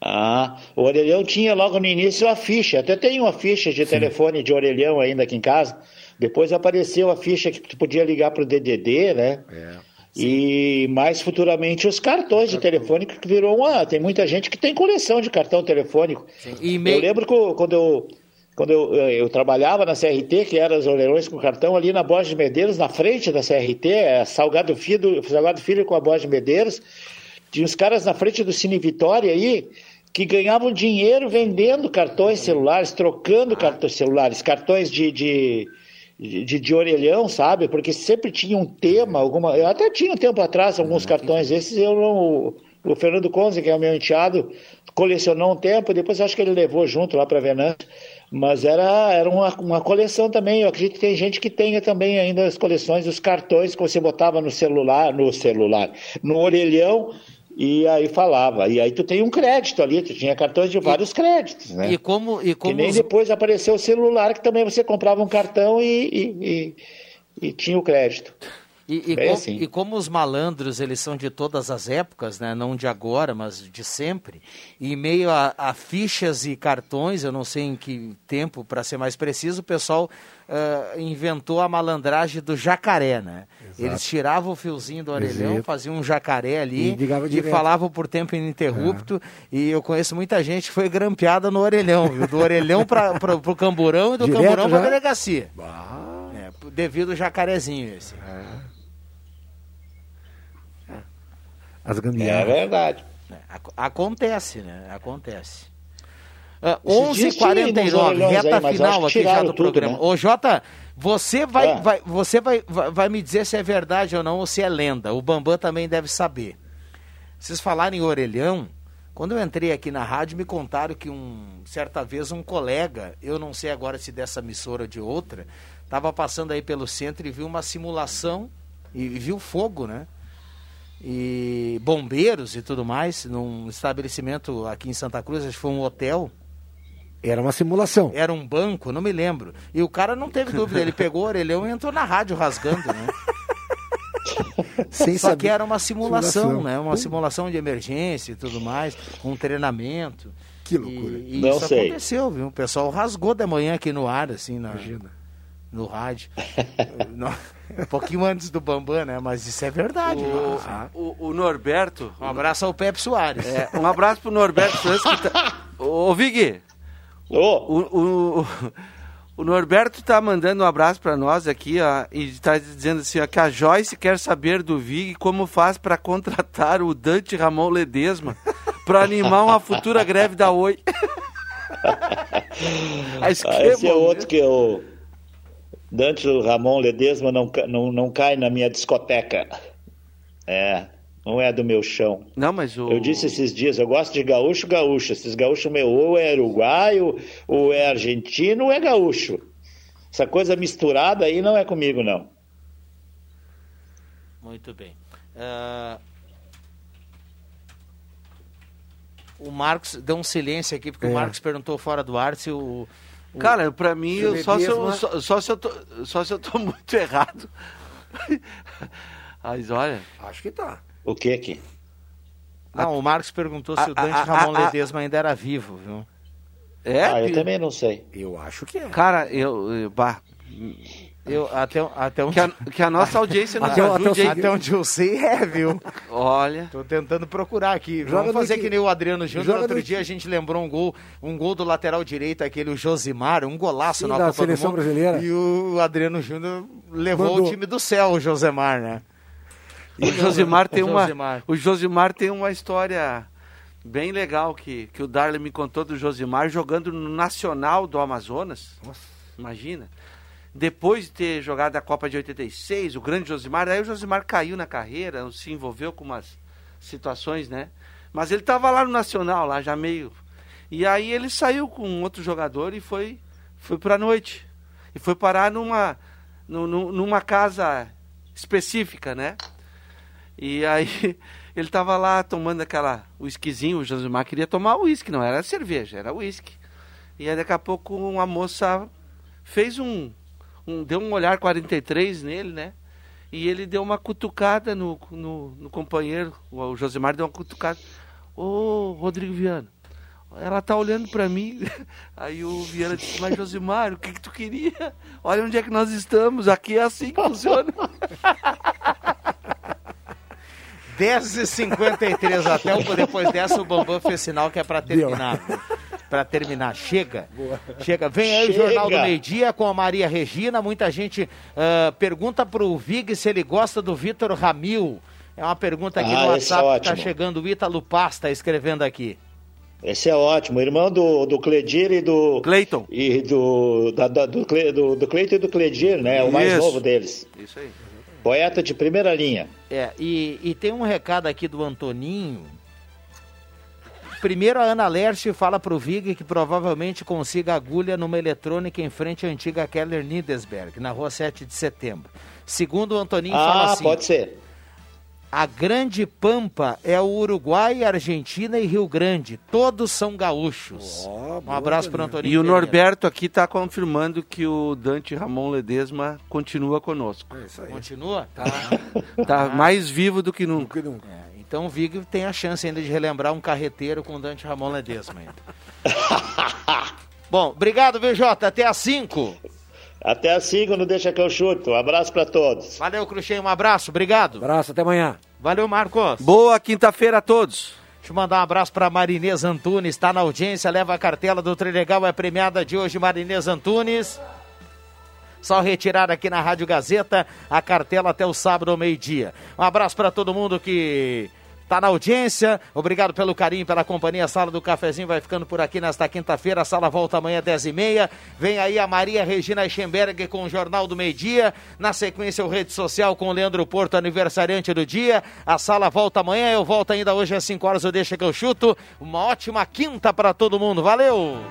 Ah, o orelhão tinha logo no início a ficha. Até tem uma ficha de telefone de orelhão ainda aqui em casa. Depois apareceu a ficha que tu podia ligar para o DDD, né? E mais futuramente os cartões de telefone que virou uma. Tem muita gente que tem coleção de cartão telefônico. E Eu lembro que quando eu quando eu, eu, eu trabalhava na CRT, que eram os orelhões com cartão, ali na Borges de Medeiros, na frente da CRT, é, Salgado Filho, Salgado Filho com a Borges de Medeiros, tinha uns caras na frente do Cine Vitória aí que ganhavam dinheiro vendendo cartões celulares, trocando cartões celulares, cartões de, de, de, de orelhão, sabe? Porque sempre tinha um tema, alguma. Eu até tinha um tempo atrás alguns cartões desses, eu não. O Fernando Conze, que é o meu enteado, colecionou um tempo, depois acho que ele levou junto lá para Venâncio. Mas era, era uma, uma coleção também. Eu acredito que tem gente que tenha também ainda as coleções dos cartões que você botava no celular, no celular, no orelhão e aí falava. E aí tu tem um crédito ali, tu tinha cartões de vários créditos, né? E como, e como nem os- depois apareceu o celular, que também você comprava um cartão e, e, e- e tinha o crédito. E, e com- assim. e como os malandros, eles são de todas as épocas, né? não de agora, mas de sempre, e em meio a, a fichas e cartões, eu não sei em que tempo, para ser mais preciso, o pessoal ah, inventou a malandragem do jacaré, né? Eles tiravam o fiozinho do orelhão, Exato. faziam um jacaré ali E e, falavam por tempo ininterrupto. E eu conheço muita gente que foi grampeada no orelhão, viu? do orelhão para o camburão e do Direto camburão para já? delegacia. É, devido ao jacarezinho esse. As É gambiarras. verdade. Ac- Acontece, né? Acontece. Ah, aí uns 11h49, orelhões reta aí, final aqui já do tudo, programa. né? Ô, Jota, você, vai, Ah. vai, você vai, vai, vai me dizer se é verdade ou não, ou se é lenda. O Bambam também deve saber. Vocês falarem em orelhão, quando eu entrei aqui na rádio, me contaram que um certa vez um colega, eu não sei agora se dessa emissora ou de outra, estava passando aí pelo centro e viu uma simulação e viu fogo, né? E bombeiros e tudo mais, num estabelecimento aqui em Santa Cruz, acho que foi um hotel. Era uma simulação. Era um banco, não me lembro. E o cara não teve dúvida, ele pegou o orelhão e entrou na rádio rasgando, né? Sem Só saber. que era uma simulação, Simulação. né? Uma simulação de emergência e tudo mais, um treinamento. Que loucura. E, e Não isso sei. aconteceu, viu? O pessoal rasgou de manhã aqui no ar, assim, na, Imagina. no rádio. Um pouquinho antes do Bambam, né? Mas isso é verdade. O, né? o, o Norberto. Um abraço ao Pepe Soares. É, um abraço pro Norberto que tá... Ô, Vig, Ô, o, o, o, Norberto tá mandando um abraço pra nós aqui, ó, e tá dizendo assim, ó, que a Joyce quer saber do Vig como faz pra contratar o Dante Ramon Ledesma pra animar uma futura greve da Oi. Ah, esse é outro que eu. Dante Ramon Ledesma não, não, não cai na minha discoteca. É, não é do meu chão. Não, mas o... Eu disse esses dias, eu gosto de gaúcho, gaúcho. Esses gaúchos meu, ou é uruguaio, ou é argentino, ou é gaúcho. Essa coisa misturada aí não é comigo, não. Muito bem. Ah, O Marcos deu um silêncio aqui, porque É. o Marcos perguntou fora do ar se o. o- Cara, pra mim, só, se eu, só, só se eu tô, só se eu tô muito errado. Mas olha... Acho que tá. O que que? Não, o Marcos perguntou se o a- Dante a- Ramon a- a- Ledesma ainda era vivo, viu? É, ah, eu também não sei. Eu acho que é. Cara, eu... eu- bah, Eu, até, até onde, que, a, que a nossa audiência nos Até o- ajude, até até onde eu sei é, viu? Olha... Tô tentando procurar aqui. Joga Vamos fazer que- que nem o Adriano Júnior. Outro dia que- a gente lembrou um gol, um gol do lateral direito, aquele o Josimar, um golaço Sim, na da Copa do seleção Mundo. brasileira. E o Adriano Júnior levou Mandou. o time do céu, o Josemar, né? O Josimar tem O uma, Josimar. o Josimar tem uma história bem legal que, que o Darley me contou do Josimar jogando no Nacional do Amazonas. Imagina. Depois de ter jogado a Copa de 86, o grande Josimar, aí o Josimar caiu na carreira, se envolveu com umas situações, né? Mas ele estava lá no Nacional, lá já meio. E aí ele saiu com outro jogador e foi, foi para noite. E foi parar numa, numa casa específica, né? E aí ele estava lá tomando aquela whiskyzinho, o Josimar queria tomar uísque, não era cerveja, era uísque. E aí daqui a pouco uma moça fez um, um, deu um olhar 43 nele, né? E ele deu uma cutucada no, no, no companheiro, o Josimar deu uma cutucada. Ô, Rodrigo Viana, ela tá olhando para mim. Aí o Viana disse, mas Josimar, o que que tu queria? Olha onde é que nós estamos, aqui é assim que funciona. 10h53 até depois dessa o Bambam fez sinal que é para terminar. Para terminar, chega. Boa. Chega. Vem aí chega. o Jornal do Meio Dia com a Maria Regina. Muita gente uh, pergunta pro Vig se ele gosta do Vitor Ramil. É uma pergunta aqui ah, no WhatsApp é que tá chegando. O Ítalo Paz tá escrevendo aqui. Esse é ótimo, irmão do, do Cledir e do. Cleiton. E do, da, da, do, do, do Cleiton e do Cledir, né? O mais novo deles. Isso aí. Poeta de primeira linha. É, e, e tem um recado aqui do Antoninho. Primeiro, a Ana Lerche fala para o Vig que provavelmente consiga agulha numa eletrônica em frente à antiga Keller Niedesberg, na rua 7 de setembro. Segundo, o Antoninho ah, fala assim... Ah, pode ser. A Grande Pampa é o Uruguai, Argentina e Rio Grande. Todos são gaúchos. Oh, um abraço para o Antônio. E o Norberto aqui está confirmando que o Dante Ramon Ledesma continua conosco. É continua? Tá, tá mais vivo do que nunca. Do que nunca. É, então o Vig tem a chance ainda de relembrar um carreteiro com o Dante Ramon Ledesma ainda. Bom, obrigado, VJ. Até às 5. Até às 5, não deixa que eu chuto. Um abraço para todos. Valeu, Cruxem, um abraço, obrigado. Abraço, até amanhã. Valeu, Marcos. Boa quinta-feira a todos. Deixa eu mandar um abraço para Marinês Antunes, está na audiência, leva a cartela do Trilegal, é premiada de hoje, Marinês Antunes. Só retirar aqui na Rádio Gazeta a cartela até o sábado ao meio-dia. Um abraço para todo mundo que Tá na audiência. Obrigado pelo carinho, pela companhia. A sala do cafezinho vai ficando por aqui nesta quinta-feira. A sala volta amanhã, 10h30. Vem aí a Maria Regina Schemberg com o Jornal do Meio Dia. Na sequência, o Rede Social com o Leandro Porto, aniversariante do dia. A sala volta amanhã. Eu volto ainda hoje às 5 horas. Eu deixo que eu chuto. Uma ótima quinta para todo mundo. Valeu!